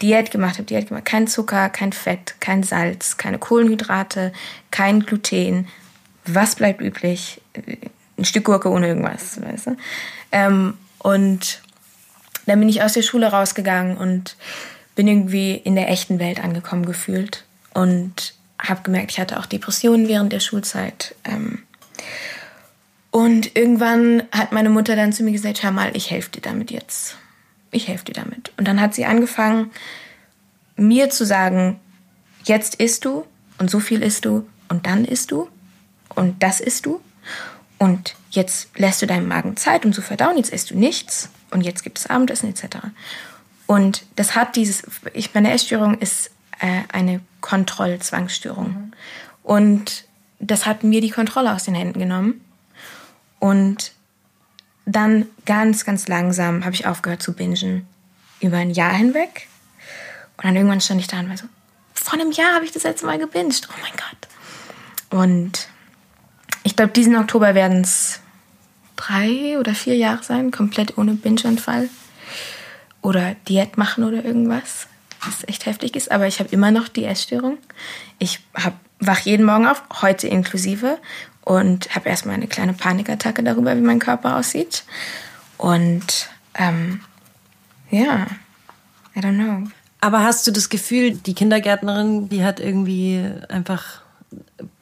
Diät gemacht habe, Diät gemacht, kein Zucker, kein Fett, kein Salz, keine Kohlenhydrate, kein Gluten, was bleibt üblich? Ein Stück Gurke ohne irgendwas, weißt du? Ähm, und dann bin ich aus der Schule rausgegangen und bin irgendwie in der echten Welt angekommen gefühlt und habe gemerkt, ich hatte auch Depressionen während der Schulzeit. Ähm, und irgendwann hat meine Mutter dann zu mir gesagt, hör mal, ich helfe dir damit jetzt. Ich helfe dir damit. Und dann hat sie angefangen, mir zu sagen, jetzt isst du und so viel isst du und dann isst du und das isst du und jetzt lässt du deinem Magen Zeit, um zu verdauen, jetzt isst du nichts und jetzt gibt es Abendessen etc. Und das hat dieses, ich meine Essstörung ist äh, eine Kontrollzwangsstörung. Mhm. Und das hat mir die Kontrolle aus den Händen genommen. Und dann ganz, ganz langsam habe ich aufgehört zu bingen. Über ein Jahr hinweg. Und dann irgendwann stand ich da und war so, vor einem Jahr habe ich das letzte Mal gebinged. Oh mein Gott. Und ich glaube, diesen Oktober werden es drei oder vier Jahre sein, komplett ohne Binge-Anfall. Oder Diät machen oder irgendwas was echt heftig ist, aber ich habe immer noch die Essstörung. Ich hab, wach jeden Morgen auf, heute inklusive, und habe erstmal eine kleine Panikattacke darüber, wie mein Körper aussieht. Und ähm, ja, I don't know. Aber hast du das Gefühl, die Kindergärtnerin, die hat irgendwie einfach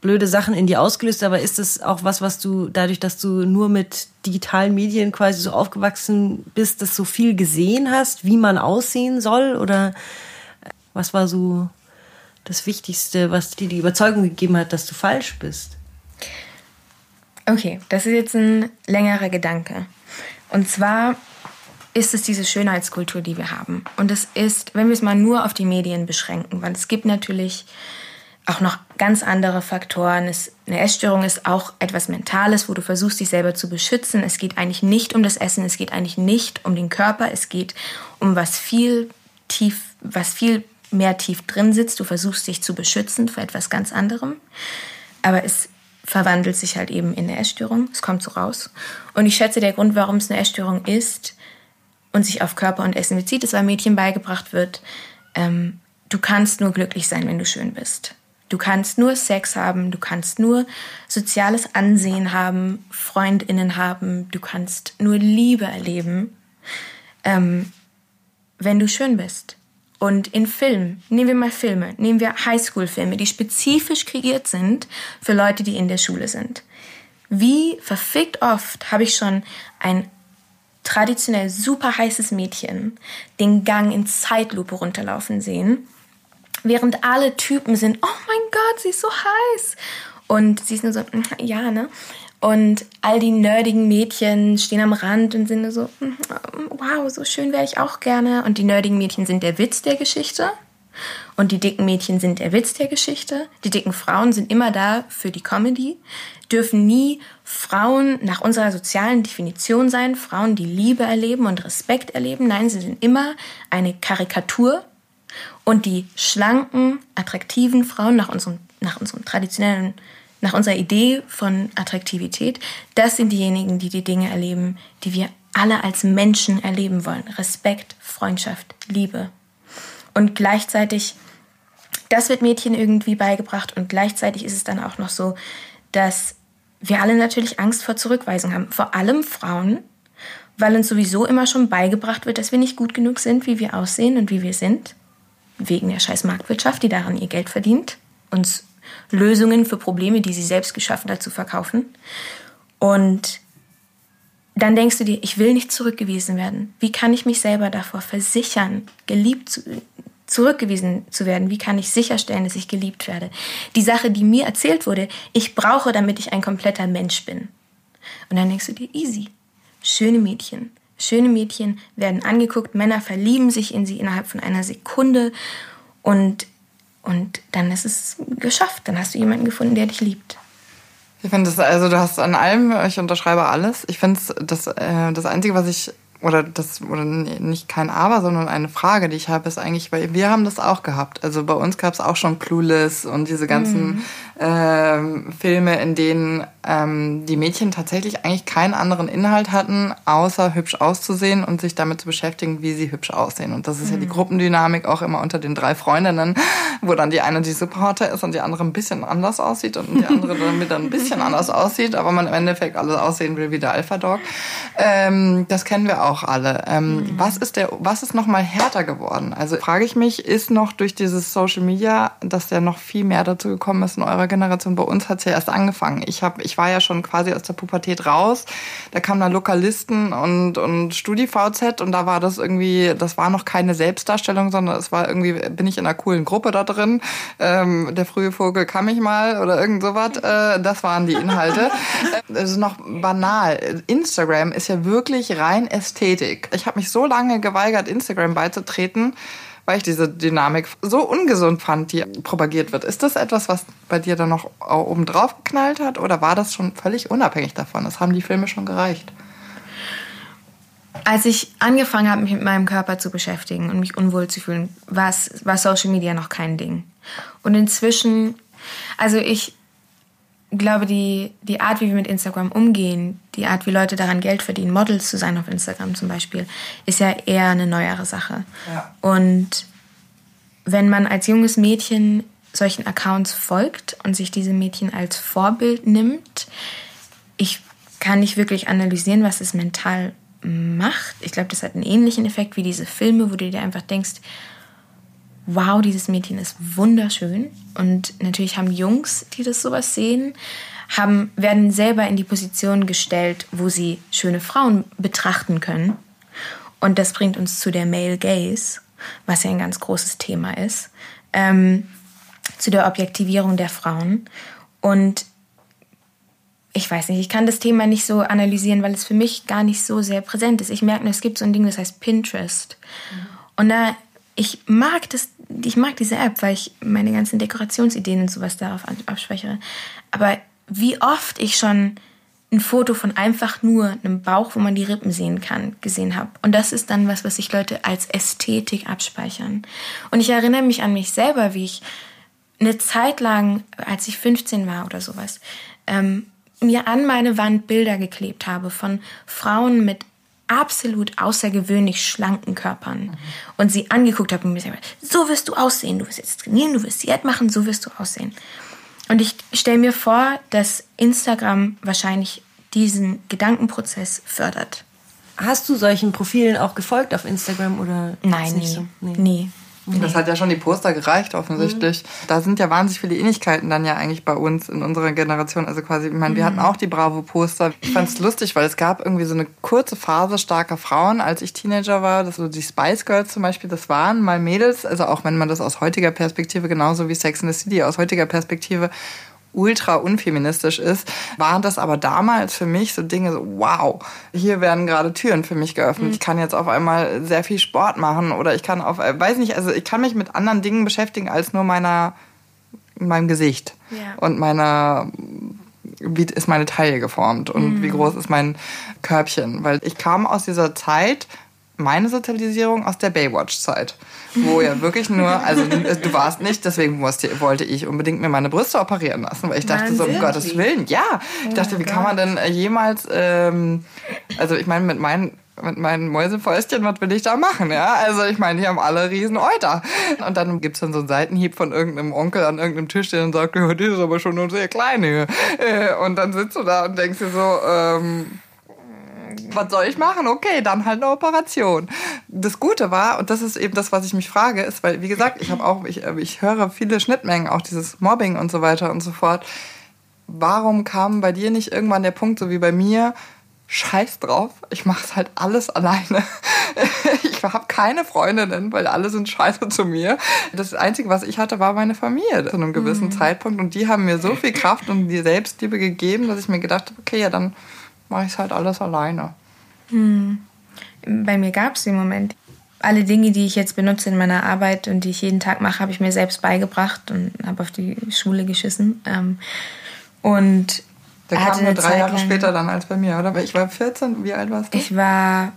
blöde Sachen in dir ausgelöst, aber ist das auch was, was du dadurch, dass du nur mit digitalen Medien quasi so aufgewachsen bist, das so viel gesehen hast, wie man aussehen soll? Oder was war so das Wichtigste, was dir die Überzeugung gegeben hat, dass du falsch bist? Okay, das ist jetzt ein längerer Gedanke. Und zwar ist es diese Schönheitskultur, die wir haben. Und es ist, wenn wir es mal nur auf die Medien beschränken, weil es gibt natürlich auch noch ganz andere Faktoren. Eine Essstörung ist auch etwas Mentales, wo du versuchst, dich selber zu beschützen. Es geht eigentlich nicht um das Essen, es geht eigentlich nicht um den Körper, es geht um was viel tief, was viel mehr tief drin sitzt. Du versuchst dich zu beschützen vor etwas ganz anderem. Aber es verwandelt sich halt eben in eine Essstörung. Es kommt so raus. Und ich schätze, der Grund, warum es eine Essstörung ist und sich auf Körper und Essen bezieht, ist, weil Mädchen beigebracht wird, ähm, du kannst nur glücklich sein, wenn du schön bist. Du kannst nur Sex haben, du kannst nur soziales Ansehen haben, Freundinnen haben, du kannst nur Liebe erleben, ähm, wenn du schön bist. Und in Filmen, nehmen wir mal Filme, nehmen wir Highschool-Filme, die spezifisch kreiert sind für Leute, die in der Schule sind. Wie verfickt oft habe ich schon ein traditionell super heißes Mädchen den Gang in Zeitlupe runterlaufen sehen, während alle Typen sind, oh mein Gott, sie ist so heiß. Und sie ist nur so, ja, ne? Und all die nerdigen Mädchen stehen am Rand und sind so, hm, wow, so schön wäre ich auch gerne. Und die nerdigen Mädchen sind der Witz der Geschichte. Und die dicken Mädchen sind der Witz der Geschichte. Die dicken Frauen sind immer da für die Comedy. Dürfen nie Frauen nach unserer sozialen Definition sein. Frauen, die Liebe erleben und Respekt erleben. Nein, sie sind immer eine Karikatur. Und die schlanken, attraktiven Frauen nach unserem, nach unserem traditionellen nach unserer Idee von Attraktivität, das sind diejenigen, die die Dinge erleben, die wir alle als Menschen erleben wollen. Respekt, Freundschaft, Liebe. Und gleichzeitig, das wird Mädchen irgendwie beigebracht und gleichzeitig ist es dann auch noch so, dass wir alle natürlich Angst vor Zurückweisung haben. Vor allem Frauen, weil uns sowieso immer schon beigebracht wird, dass wir nicht gut genug sind, wie wir aussehen und wie wir sind. Wegen der scheiß Marktwirtschaft, die daran ihr Geld verdient, uns Lösungen für Probleme, die sie selbst geschaffen hat, zu verkaufen. Und dann denkst du dir, ich will nicht zurückgewiesen werden. Wie kann ich mich selber davor versichern, geliebt zu, zurückgewiesen zu werden? Wie kann ich sicherstellen, dass ich geliebt werde? Die Sache, die mir erzählt wurde, ich brauche, damit ich ein kompletter Mensch bin. Und dann denkst du dir, easy. Schöne Mädchen. Schöne Mädchen werden angeguckt, Männer verlieben sich in sie innerhalb von einer Sekunde und und dann ist es geschafft. Dann hast du jemanden gefunden, der dich liebt. Ich finde das, also du hast an allem, ich unterschreibe alles. Ich finde das, äh, das Einzige, was ich, oder das, oder nicht kein Aber, sondern eine Frage, die ich habe, ist eigentlich, weil wir haben das auch gehabt. Also bei uns gab es auch schon Clueless und diese ganzen mhm. äh, Filme, in denen ähm, die Mädchen tatsächlich eigentlich keinen anderen Inhalt hatten, außer hübsch auszusehen und sich damit zu beschäftigen, wie sie hübsch aussehen. Und das ist mhm. ja die mhm. Gruppendynamik auch immer unter den drei Freundinnen, wo dann die eine die Superhotte ist und die andere ein bisschen anders aussieht und die andere dann wieder ein bisschen anders aussieht, aber man im Endeffekt alle aussehen will wie der Alpha-Dog. Ähm, das kennen wir auch alle. Ähm, mhm. Was ist der, was ist noch mal härter geworden? Also frage ich mich, ist noch durch dieses Social Media, dass ja noch viel mehr dazu gekommen ist in eurer Generation? Bei uns hat es ja erst angefangen. Ich habe ich war ja schon quasi aus der Pubertät raus. Da kamen dann Lokalisten und, und StudiVZ und da war das irgendwie, das war noch keine Selbstdarstellung, sondern es war irgendwie, bin ich in einer coolen Gruppe da drin. Ähm, der frühe Vogel kam ich mal oder irgend sowas. Äh, das waren die Inhalte. Es ist noch banal. Instagram ist ja wirklich rein Ästhetik. Ich habe mich so lange geweigert, Instagram beizutreten weil ich diese Dynamik so ungesund fand, die propagiert wird. Ist das etwas, was bei dir dann noch oben drauf geknallt hat oder war das schon völlig unabhängig davon? Das haben die Filme schon gereicht. Als ich angefangen habe, mich mit meinem Körper zu beschäftigen und mich unwohl zu fühlen, war Social Media noch kein Ding. Und inzwischen, also ich glaube, die, die Art, wie wir mit Instagram umgehen, die Art, wie Leute daran Geld verdienen, Models zu sein auf Instagram zum Beispiel, ist ja eher eine neuere Sache. Ja. Und wenn man als junges Mädchen solchen Accounts folgt und sich diese Mädchen als Vorbild nimmt, ich kann nicht wirklich analysieren, was es mental macht. Ich glaube, das hat einen ähnlichen Effekt wie diese Filme, wo du dir einfach denkst, wow, dieses Mädchen ist wunderschön. Und natürlich haben Jungs, die das sowas sehen, haben, werden selber in die Position gestellt, wo sie schöne Frauen betrachten können. Und das bringt uns zu der Male Gaze, was ja ein ganz großes Thema ist, ähm, zu der Objektivierung der Frauen. Und ich weiß nicht, ich kann das Thema nicht so analysieren, weil es für mich gar nicht so sehr präsent ist. Ich merke nur, es gibt so ein Ding, das heißt Pinterest. Mhm. Und da, ich mag das ich mag diese App, weil ich meine ganzen Dekorationsideen und sowas darauf abspeichere. Aber wie oft ich schon ein Foto von einfach nur einem Bauch, wo man die Rippen sehen kann, gesehen habe. Und das ist dann was, was sich Leute als Ästhetik abspeichern. Und ich erinnere mich an mich selber, wie ich eine Zeit lang, als ich 15 war oder sowas, ähm, mir an meine Wand Bilder geklebt habe von Frauen mit absolut außergewöhnlich schlanken Körpern mhm. und sie angeguckt habe und mir gesagt, so wirst du aussehen, du wirst jetzt trainieren, du wirst Diät machen, so wirst du aussehen. Und ich stelle mir vor, dass Instagram wahrscheinlich diesen Gedankenprozess fördert. Hast du solchen Profilen auch gefolgt auf Instagram oder? Nein, nie. So? nee. nie. Mhm. Das hat ja schon die Poster gereicht, offensichtlich. Mhm. Da sind ja wahnsinnig viele Ähnlichkeiten dann ja eigentlich bei uns in unserer Generation. Also quasi, ich meine, wir hatten mhm. auch die Bravo-Poster. Ich fand es lustig, weil es gab irgendwie so eine kurze Phase starker Frauen, als ich Teenager war. Das so die Spice Girls zum Beispiel, das waren mal Mädels. Also auch wenn man das aus heutiger Perspektive, genauso wie Sex in the City aus heutiger Perspektive ultra unfeministisch ist, waren das aber damals für mich so Dinge, so, wow, hier werden gerade Türen für mich geöffnet. Mhm. Ich kann jetzt auf einmal sehr viel Sport machen oder ich kann auf, weiß nicht, also ich kann mich mit anderen Dingen beschäftigen als nur meiner, meinem Gesicht ja. und meiner, wie ist meine Taille geformt und mhm. wie groß ist mein Körbchen, weil ich kam aus dieser Zeit, meine Sozialisierung aus der Baywatch-Zeit, wo ja wirklich nur, also du warst nicht, deswegen musste, wollte ich unbedingt mir meine Brüste operieren lassen, weil ich dachte so, um Gottes Willen, ja. Ich dachte, wie kann man denn jemals, ähm, also ich meine, mit meinen mit meinen Mäusefäustchen, was will ich da machen, ja? Also ich meine, die haben alle riesen Euter. Und dann gibt's dann so einen Seitenhieb von irgendeinem Onkel an irgendeinem Tisch, der dann sagt, ja, die ist aber schon nur sehr kleine. Äh, und dann sitzt du da und denkst dir so, ähm, was soll ich machen? Okay, dann halt eine Operation. Das Gute war, und das ist eben das, was ich mich frage, ist, weil, wie gesagt, ich habe auch, ich, ich höre viele Schnittmengen, auch dieses Mobbing und so weiter und so fort. Warum kam bei dir nicht irgendwann der Punkt, so wie bei mir, Scheiß drauf, ich mache es halt alles alleine. ich habe keine Freundinnen, weil alle sind scheiße zu mir. Das Einzige, was ich hatte, war meine Familie zu einem gewissen mhm. Zeitpunkt. Und die haben mir so viel Kraft und die Selbstliebe gegeben, dass ich mir gedacht habe, okay, ja, dann mache ich es halt alles alleine. Hm. Bei mir gab es den Moment. Alle Dinge, die ich jetzt benutze in meiner Arbeit und die ich jeden Tag mache, habe ich mir selbst beigebracht und habe auf die Schule geschissen. Ähm, und der kam nur drei Jahre später dann als bei mir, oder? Weil ich war 14. Wie alt warst du? Ich war.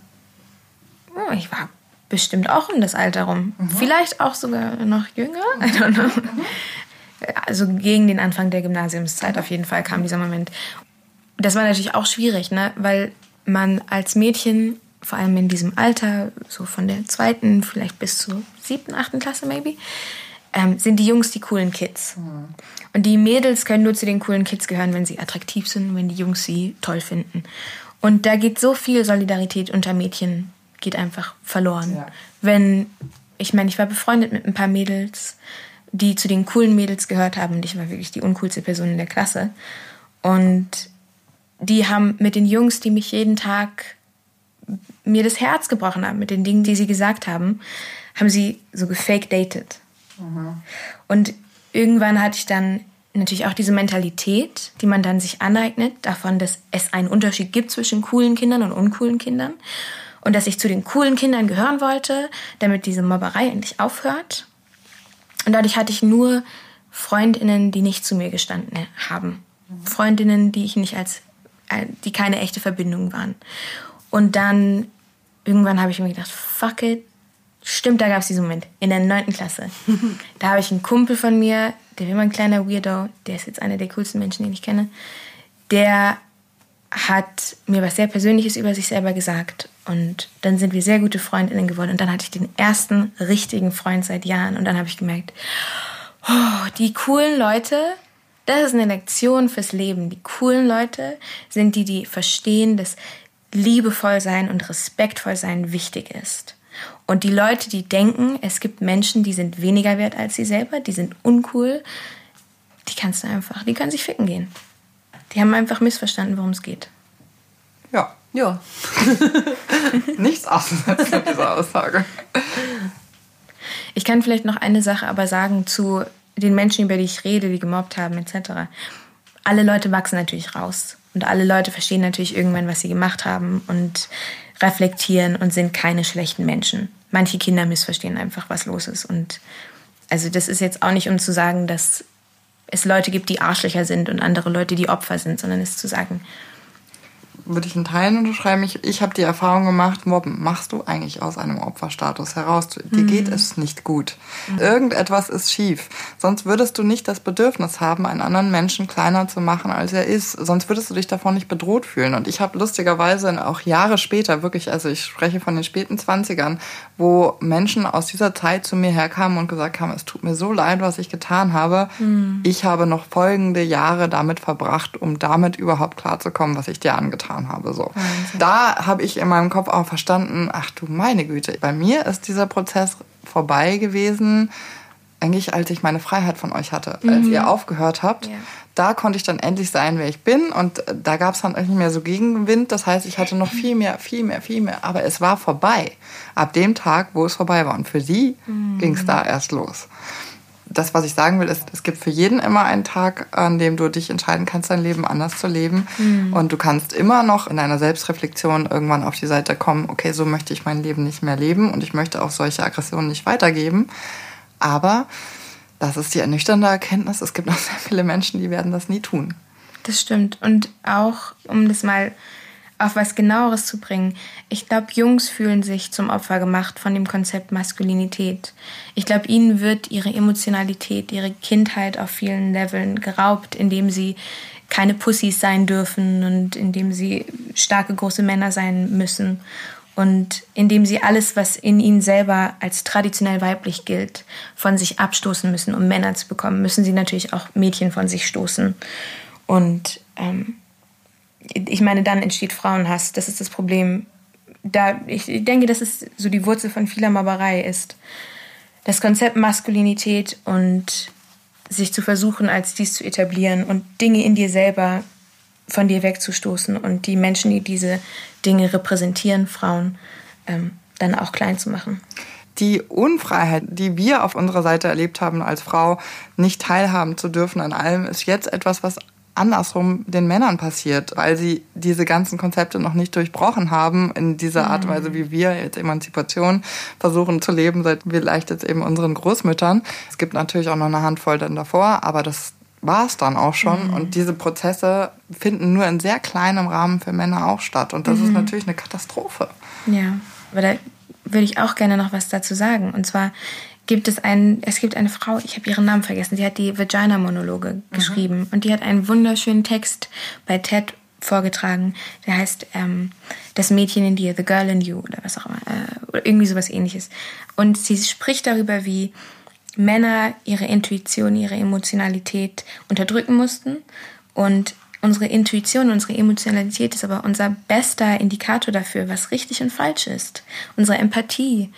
Oh, ich war bestimmt auch um das Alter rum. Mhm. Vielleicht auch sogar noch jünger. I don't know. Also gegen den Anfang der Gymnasiumszeit auf jeden Fall kam dieser Moment. Das war natürlich auch schwierig, ne? weil man als Mädchen, vor allem in diesem Alter, so von der zweiten, vielleicht bis zur siebten, achten Klasse maybe, ähm, sind die Jungs die coolen Kids. Mhm. Und die Mädels können nur zu den coolen Kids gehören, wenn sie attraktiv sind, wenn die Jungs sie toll finden. Und da geht so viel Solidarität unter Mädchen, geht einfach verloren. Ja. Wenn, ich meine, ich war befreundet mit ein paar Mädels, die zu den coolen Mädels gehört haben und ich war wirklich die uncoolste Person in der Klasse. Und die haben mit den Jungs, die mich jeden Tag mir das Herz gebrochen haben, mit den Dingen, die sie gesagt haben, haben sie so gefake dated. Mhm. Und irgendwann hatte ich dann natürlich auch diese Mentalität, die man dann sich aneignet, davon, dass es einen Unterschied gibt zwischen coolen Kindern und uncoolen Kindern. Und dass ich zu den coolen Kindern gehören wollte, damit diese Mobberei endlich aufhört. Und dadurch hatte ich nur Freundinnen, die nicht zu mir gestanden haben. Freundinnen, die ich nicht als, die keine echte Verbindung waren. Und dann irgendwann habe ich mir gedacht, fuck it, Stimmt, da gab es diesen Moment. In der neunten Klasse. da habe ich einen Kumpel von mir, der war immer ein kleiner Weirdo, der ist jetzt einer der coolsten Menschen, den ich kenne. Der hat mir was sehr Persönliches über sich selber gesagt. Und dann sind wir sehr gute Freundinnen geworden. Und dann hatte ich den ersten richtigen Freund seit Jahren. Und dann habe ich gemerkt, oh, die coolen Leute, das ist eine Lektion fürs Leben. Die coolen Leute sind die, die verstehen, dass liebevoll sein und respektvoll sein wichtig ist. Und die Leute, die denken, es gibt Menschen, die sind weniger wert als sie selber, die sind uncool, die kannst du einfach, die können sich ficken gehen. Die haben einfach missverstanden, worum es geht. Ja. Ja. Nichts auszusetzen mit dieser Aussage. Ich kann vielleicht noch eine Sache aber sagen zu den Menschen, über die ich rede, die gemobbt haben, etc. Alle Leute wachsen natürlich raus. Und alle Leute verstehen natürlich irgendwann, was sie gemacht haben. Und reflektieren und sind keine schlechten Menschen. Manche Kinder missverstehen einfach, was los ist. Und also das ist jetzt auch nicht, um zu sagen, dass es Leute gibt, die Arschlöcher sind und andere Leute, die Opfer sind, sondern es zu sagen, würde ich in Teilen unterschreiben. Ich, ich habe die Erfahrung gemacht, Mobben machst du eigentlich aus einem Opferstatus heraus. Dir mhm. geht es nicht gut. Irgendetwas ist schief. Sonst würdest du nicht das Bedürfnis haben, einen anderen Menschen kleiner zu machen, als er ist. Sonst würdest du dich davon nicht bedroht fühlen. Und ich habe lustigerweise auch Jahre später, wirklich, also ich spreche von den späten Zwanzigern, wo Menschen aus dieser Zeit zu mir herkamen und gesagt haben, es tut mir so leid, was ich getan habe. Mhm. Ich habe noch folgende Jahre damit verbracht, um damit überhaupt klarzukommen, was ich dir angetan getan habe. So. Da habe ich in meinem Kopf auch verstanden, ach du meine Güte, bei mir ist dieser Prozess vorbei gewesen, eigentlich als ich meine Freiheit von euch hatte, mhm. als ihr aufgehört habt. Ja. Da konnte ich dann endlich sein, wer ich bin und da gab es dann nicht mehr so Gegenwind. Das heißt, ich hatte noch viel mehr, viel mehr, viel mehr. Aber es war vorbei. Ab dem Tag, wo es vorbei war. Und für sie mhm. ging es da erst los das, was ich sagen will, ist, es gibt für jeden immer einen Tag, an dem du dich entscheiden kannst, dein Leben anders zu leben. Mhm. Und du kannst immer noch in deiner Selbstreflexion irgendwann auf die Seite kommen, okay, so möchte ich mein Leben nicht mehr leben und ich möchte auch solche Aggressionen nicht weitergeben. Aber das ist die ernüchternde Erkenntnis, es gibt noch sehr viele Menschen, die werden das nie tun. Das stimmt. Und auch, um das mal auf was genaueres zu bringen. Ich glaube, Jungs fühlen sich zum Opfer gemacht von dem Konzept Maskulinität. Ich glaube, ihnen wird ihre Emotionalität, ihre Kindheit auf vielen Leveln geraubt, indem sie keine Pussys sein dürfen und indem sie starke große Männer sein müssen und indem sie alles, was in ihnen selber als traditionell weiblich gilt, von sich abstoßen müssen, um Männer zu bekommen, müssen sie natürlich auch Mädchen von sich stoßen. Und ähm, ich meine, dann entsteht Frauenhass. Das ist das Problem. Da, ich denke, dass es so die Wurzel von vieler Mobberei ist. Das Konzept Maskulinität und sich zu versuchen, als dies zu etablieren und Dinge in dir selber von dir wegzustoßen und die Menschen, die diese Dinge repräsentieren, Frauen, ähm, dann auch klein zu machen. Die Unfreiheit, die wir auf unserer Seite erlebt haben als Frau, nicht teilhaben zu dürfen an allem, ist jetzt etwas, was andersrum den Männern passiert, weil sie diese ganzen Konzepte noch nicht durchbrochen haben in dieser Art und Weise, mhm. wie wir jetzt Emanzipation versuchen zu leben, seit vielleicht jetzt eben unseren Großmüttern. Es gibt natürlich auch noch eine Handvoll dann davor, aber das war es dann auch schon. Mhm. Und diese Prozesse finden nur in sehr kleinem Rahmen für Männer auch statt. Und das mhm. ist natürlich eine Katastrophe. Ja, aber da würde ich auch gerne noch was dazu sagen. Und zwar gibt es einen, es gibt eine Frau, ich habe ihren Namen vergessen, die hat die Vagina-Monologe mhm. geschrieben und die hat einen wunderschönen Text bei TED vorgetragen. Der heißt ähm, Das Mädchen in dir, The Girl in You oder was auch immer. Äh, oder irgendwie sowas ähnliches. Und sie spricht darüber, wie Männer ihre Intuition, ihre Emotionalität unterdrücken mussten. Und unsere Intuition, unsere Emotionalität ist aber unser bester Indikator dafür, was richtig und falsch ist. Unsere Empathie.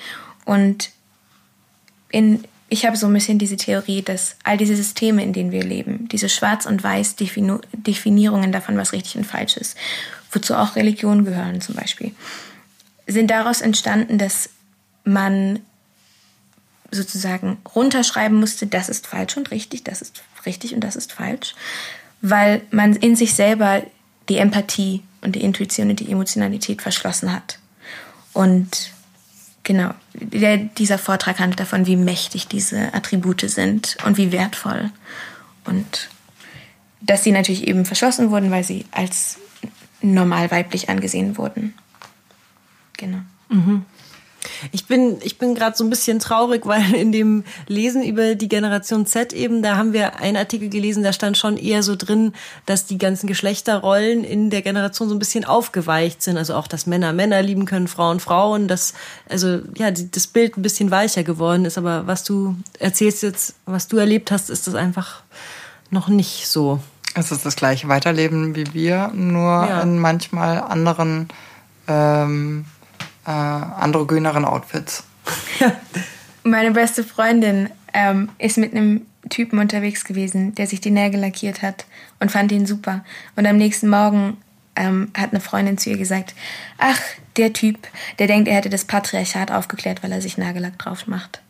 Und in, ich habe so ein bisschen diese Theorie, dass all diese Systeme, in denen wir leben, diese Schwarz- und Weiß-Definierungen davon, was richtig und falsch ist, wozu auch Religionen gehören zum Beispiel, sind daraus entstanden, dass man sozusagen runterschreiben musste, das ist falsch und richtig, das ist richtig und das ist falsch, weil man in sich selber die Empathie und die Intuition und die Emotionalität verschlossen hat. Und genau, der, dieser Vortrag handelt davon, wie mächtig diese Attribute sind und wie wertvoll. Und dass sie natürlich eben verschlossen wurden, weil sie als normal weiblich angesehen wurden. Genau. Mhm. Ich bin, ich bin gerade so ein bisschen traurig, weil in dem Lesen über die Generation Z eben, da haben wir einen Artikel gelesen, da stand schon eher so drin, dass die ganzen Geschlechterrollen in der Generation so ein bisschen aufgeweicht sind. Also auch, dass Männer Männer lieben können, Frauen Frauen, dass also ja die, das Bild ein bisschen weicher geworden ist. Aber was du erzählst jetzt, was du erlebt hast, ist das einfach noch nicht so. Es ist das gleiche Weiterleben wie wir, nur ja. in manchmal anderen ähm, äh, androgyneren Outfits. Meine beste Freundin ähm, ist mit einem Typen unterwegs gewesen, der sich die Nägel lackiert hat und fand ihn super. Und am nächsten Morgen ähm, hat eine Freundin zu ihr gesagt, ach, der Typ, der denkt, er hätte das Patriarchat aufgeklärt, weil er sich Nagellack drauf macht.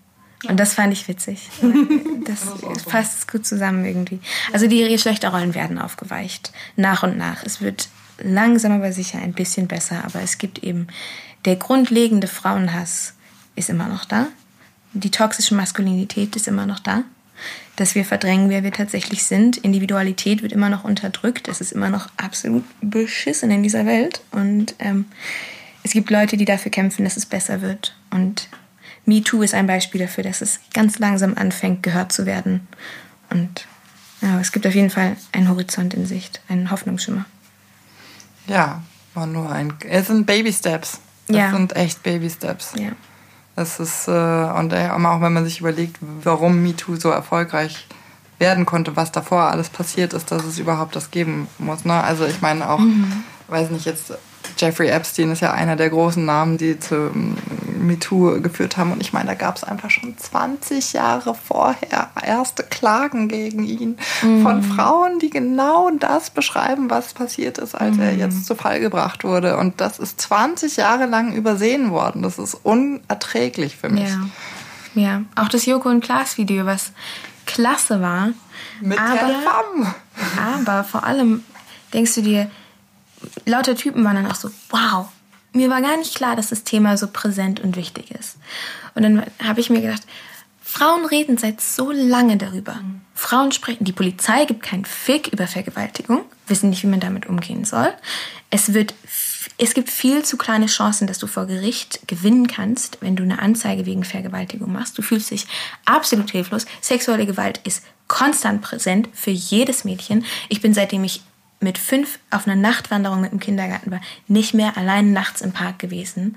Und das fand ich witzig. Das passt gut zusammen irgendwie. Also die Geschlechterrollen werden aufgeweicht. Nach und nach. Es wird langsam aber sicher ein bisschen besser, aber es gibt eben der grundlegende Frauenhass ist immer noch da. Die toxische Maskulinität ist immer noch da. Dass wir verdrängen, wer wir tatsächlich sind. Individualität wird immer noch unterdrückt. Es ist immer noch absolut beschissen in dieser Welt. Und ähm, es gibt Leute, die dafür kämpfen, dass es besser wird. Und MeToo ist ein Beispiel dafür, dass es ganz langsam anfängt, gehört zu werden. Und ja, es gibt auf jeden Fall einen Horizont in Sicht, einen Hoffnungsschimmer. Ja, war nur ein. Es sind Baby Steps. Das ja. sind echt Baby Steps. Ja. Das ist, äh, und äh, auch wenn man sich überlegt, warum MeToo so erfolgreich werden konnte, was davor alles passiert ist, dass es überhaupt das geben muss. Ne? Also ich meine auch, mhm. weiß nicht, jetzt Jeffrey Epstein ist ja einer der großen Namen, die zu MeToo geführt haben. Und ich meine, da gab es einfach schon 20 Jahre vorher erste Klagen gegen ihn mhm. von Frauen, die genau das beschreiben, was passiert ist, als mhm. er jetzt zu Fall gebracht wurde. Und das ist 20 Jahre lang übersehen worden. Das ist unerträglich für mich. Ja, ja. auch das Joko und Klaas Video, was klasse war. Mit aber, aber vor allem denkst du dir, lauter Typen waren dann auch so, wow, mir war gar nicht klar, dass das Thema so präsent und wichtig ist. Und dann habe ich mir gedacht, Frauen reden seit so lange darüber. Frauen sprechen, die Polizei gibt keinen Fick über Vergewaltigung, wissen nicht, wie man damit umgehen soll. Es wird, es gibt viel zu kleine Chancen, dass du vor Gericht gewinnen kannst, wenn du eine Anzeige wegen Vergewaltigung machst. Du fühlst dich absolut hilflos. Sexuelle Gewalt ist konstant präsent für jedes Mädchen. Ich bin seitdem ich mit fünf auf einer Nachtwanderung mit dem Kindergarten war, nicht mehr allein nachts im Park gewesen.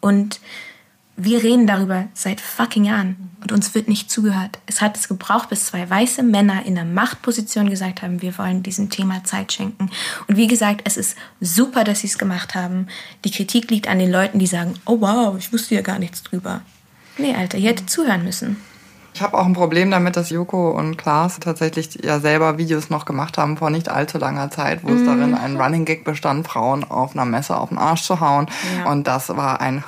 Und wir reden darüber seit fucking Jahren und uns wird nicht zugehört. Es hat es gebraucht, bis zwei weiße Männer in der Machtposition gesagt haben, wir wollen diesem Thema Zeit schenken. Und wie gesagt, es ist super, dass sie es gemacht haben. Die Kritik liegt an den Leuten, die sagen, oh wow, ich wusste ja gar nichts drüber. Nee, Alter, ihr hättet zuhören müssen. Ich habe auch ein Problem damit, dass Joko und Klaas tatsächlich ja selber Videos noch gemacht haben vor nicht allzu langer Zeit, wo mhm. es darin ein Running Gag bestand, Frauen auf einer Messe auf den Arsch zu hauen. Ja. Und das war ein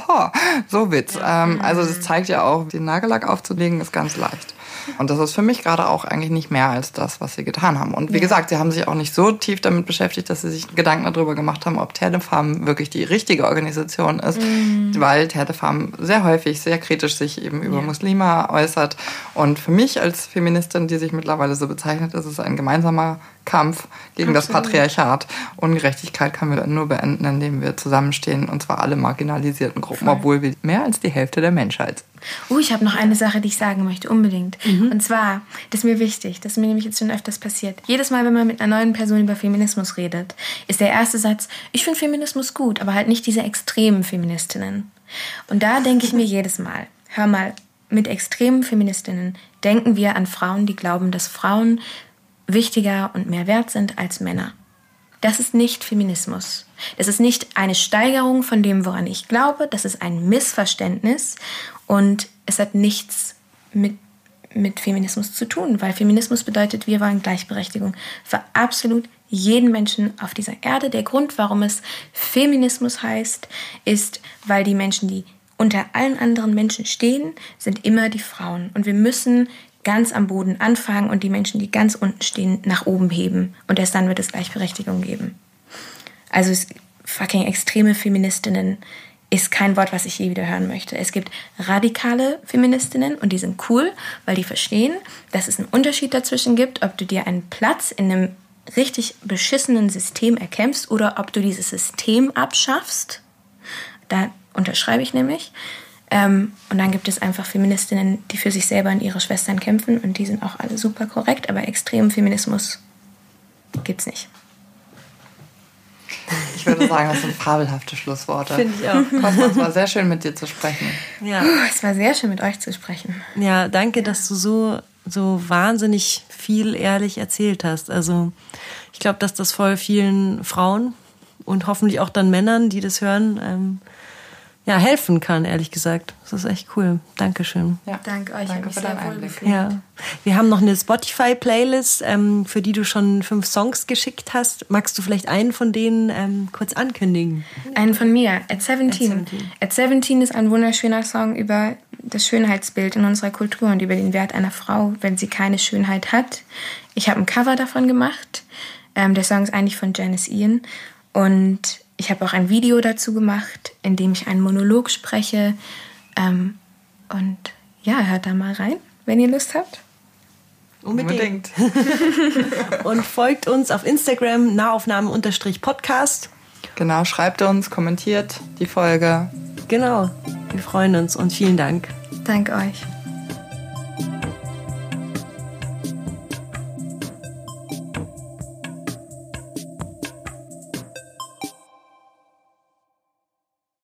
so Witz. Ja. Ähm, also das zeigt ja auch, den Nagellack aufzulegen ist ganz leicht. Und das ist für mich gerade auch eigentlich nicht mehr als das, was sie getan haben. Und wie ja. gesagt, sie haben sich auch nicht so tief damit beschäftigt, dass sie sich Gedanken darüber gemacht haben, ob Telefarm wirklich die richtige Organisation ist, mhm. weil Telefarm sehr häufig sehr kritisch sich eben über ja. Muslime äußert. Und für mich als Feministin, die sich mittlerweile so bezeichnet, ist es ein gemeinsamer Kampf gegen Absolut. das Patriarchat. Ungerechtigkeit können wir nur beenden, indem wir zusammenstehen, und zwar alle marginalisierten Gruppen, Voll. obwohl wir mehr als die Hälfte der Menschheit sind. Oh, ich habe noch eine Sache, die ich sagen möchte, unbedingt. Und zwar, das ist mir wichtig, das ist mir nämlich jetzt schon öfters passiert. Jedes Mal, wenn man mit einer neuen Person über Feminismus redet, ist der erste Satz, ich finde Feminismus gut, aber halt nicht diese extremen Feministinnen. Und da denke ich mir jedes Mal, hör mal, mit extremen Feministinnen denken wir an Frauen, die glauben, dass Frauen wichtiger und mehr wert sind als Männer. Das ist nicht Feminismus. Das ist nicht eine Steigerung von dem, woran ich glaube. Das ist ein Missverständnis und es hat nichts mit, mit Feminismus zu tun, weil Feminismus bedeutet, wir wollen Gleichberechtigung für absolut jeden Menschen auf dieser Erde. Der Grund, warum es Feminismus heißt, ist, weil die Menschen, die unter allen anderen Menschen stehen, sind immer die Frauen. Und wir müssen ganz am Boden anfangen und die Menschen, die ganz unten stehen, nach oben heben. Und erst dann wird es Gleichberechtigung geben. Also fucking extreme Feministinnen ist kein Wort, was ich je wieder hören möchte. Es gibt radikale Feministinnen und die sind cool, weil die verstehen, dass es einen Unterschied dazwischen gibt, ob du dir einen Platz in einem richtig beschissenen System erkämpfst oder ob du dieses System abschaffst. Da unterschreibe ich nämlich. Ähm, und dann gibt es einfach Feministinnen, die für sich selber und ihre Schwestern kämpfen und die sind auch alle super korrekt, aber extremen Feminismus gibt's nicht. Ich würde sagen, das sind fabelhafte Schlussworte. Finde ich auch. Cosmo, es war sehr schön, mit dir zu sprechen. Ja. Puh, es war sehr schön, mit euch zu sprechen. Ja, danke, dass du so, so wahnsinnig viel ehrlich erzählt hast. Also ich glaube, dass das voll vielen Frauen und hoffentlich auch dann Männern, die das hören, ähm, ja, helfen kann, ehrlich gesagt. Das ist echt cool. Dankeschön. Ja, Danke euch, Danke mich für sehr deinen wohl Einblick. gefühlt. Ja. Wir haben noch eine Spotify-Playlist, ähm, für die du schon fünf Songs geschickt hast. Magst du vielleicht einen von denen ähm, kurz ankündigen? Einen von mir, At 17. At 17. At 17 ist ein wunderschöner Song über das Schönheitsbild in unserer Kultur und über den Wert einer Frau, wenn sie keine Schönheit hat. Ich habe ein Cover davon gemacht. Ähm, der Song ist eigentlich von Janice Ian. Und ich habe auch ein Video dazu gemacht, in dem ich einen Monolog spreche. Ähm, und ja, hört da mal rein, wenn ihr Lust habt. Unbedingt. Und folgt uns auf Instagram nahaufnahme-podcast. Genau, schreibt uns, kommentiert die Folge. Genau. Wir freuen uns und vielen Dank. Danke euch.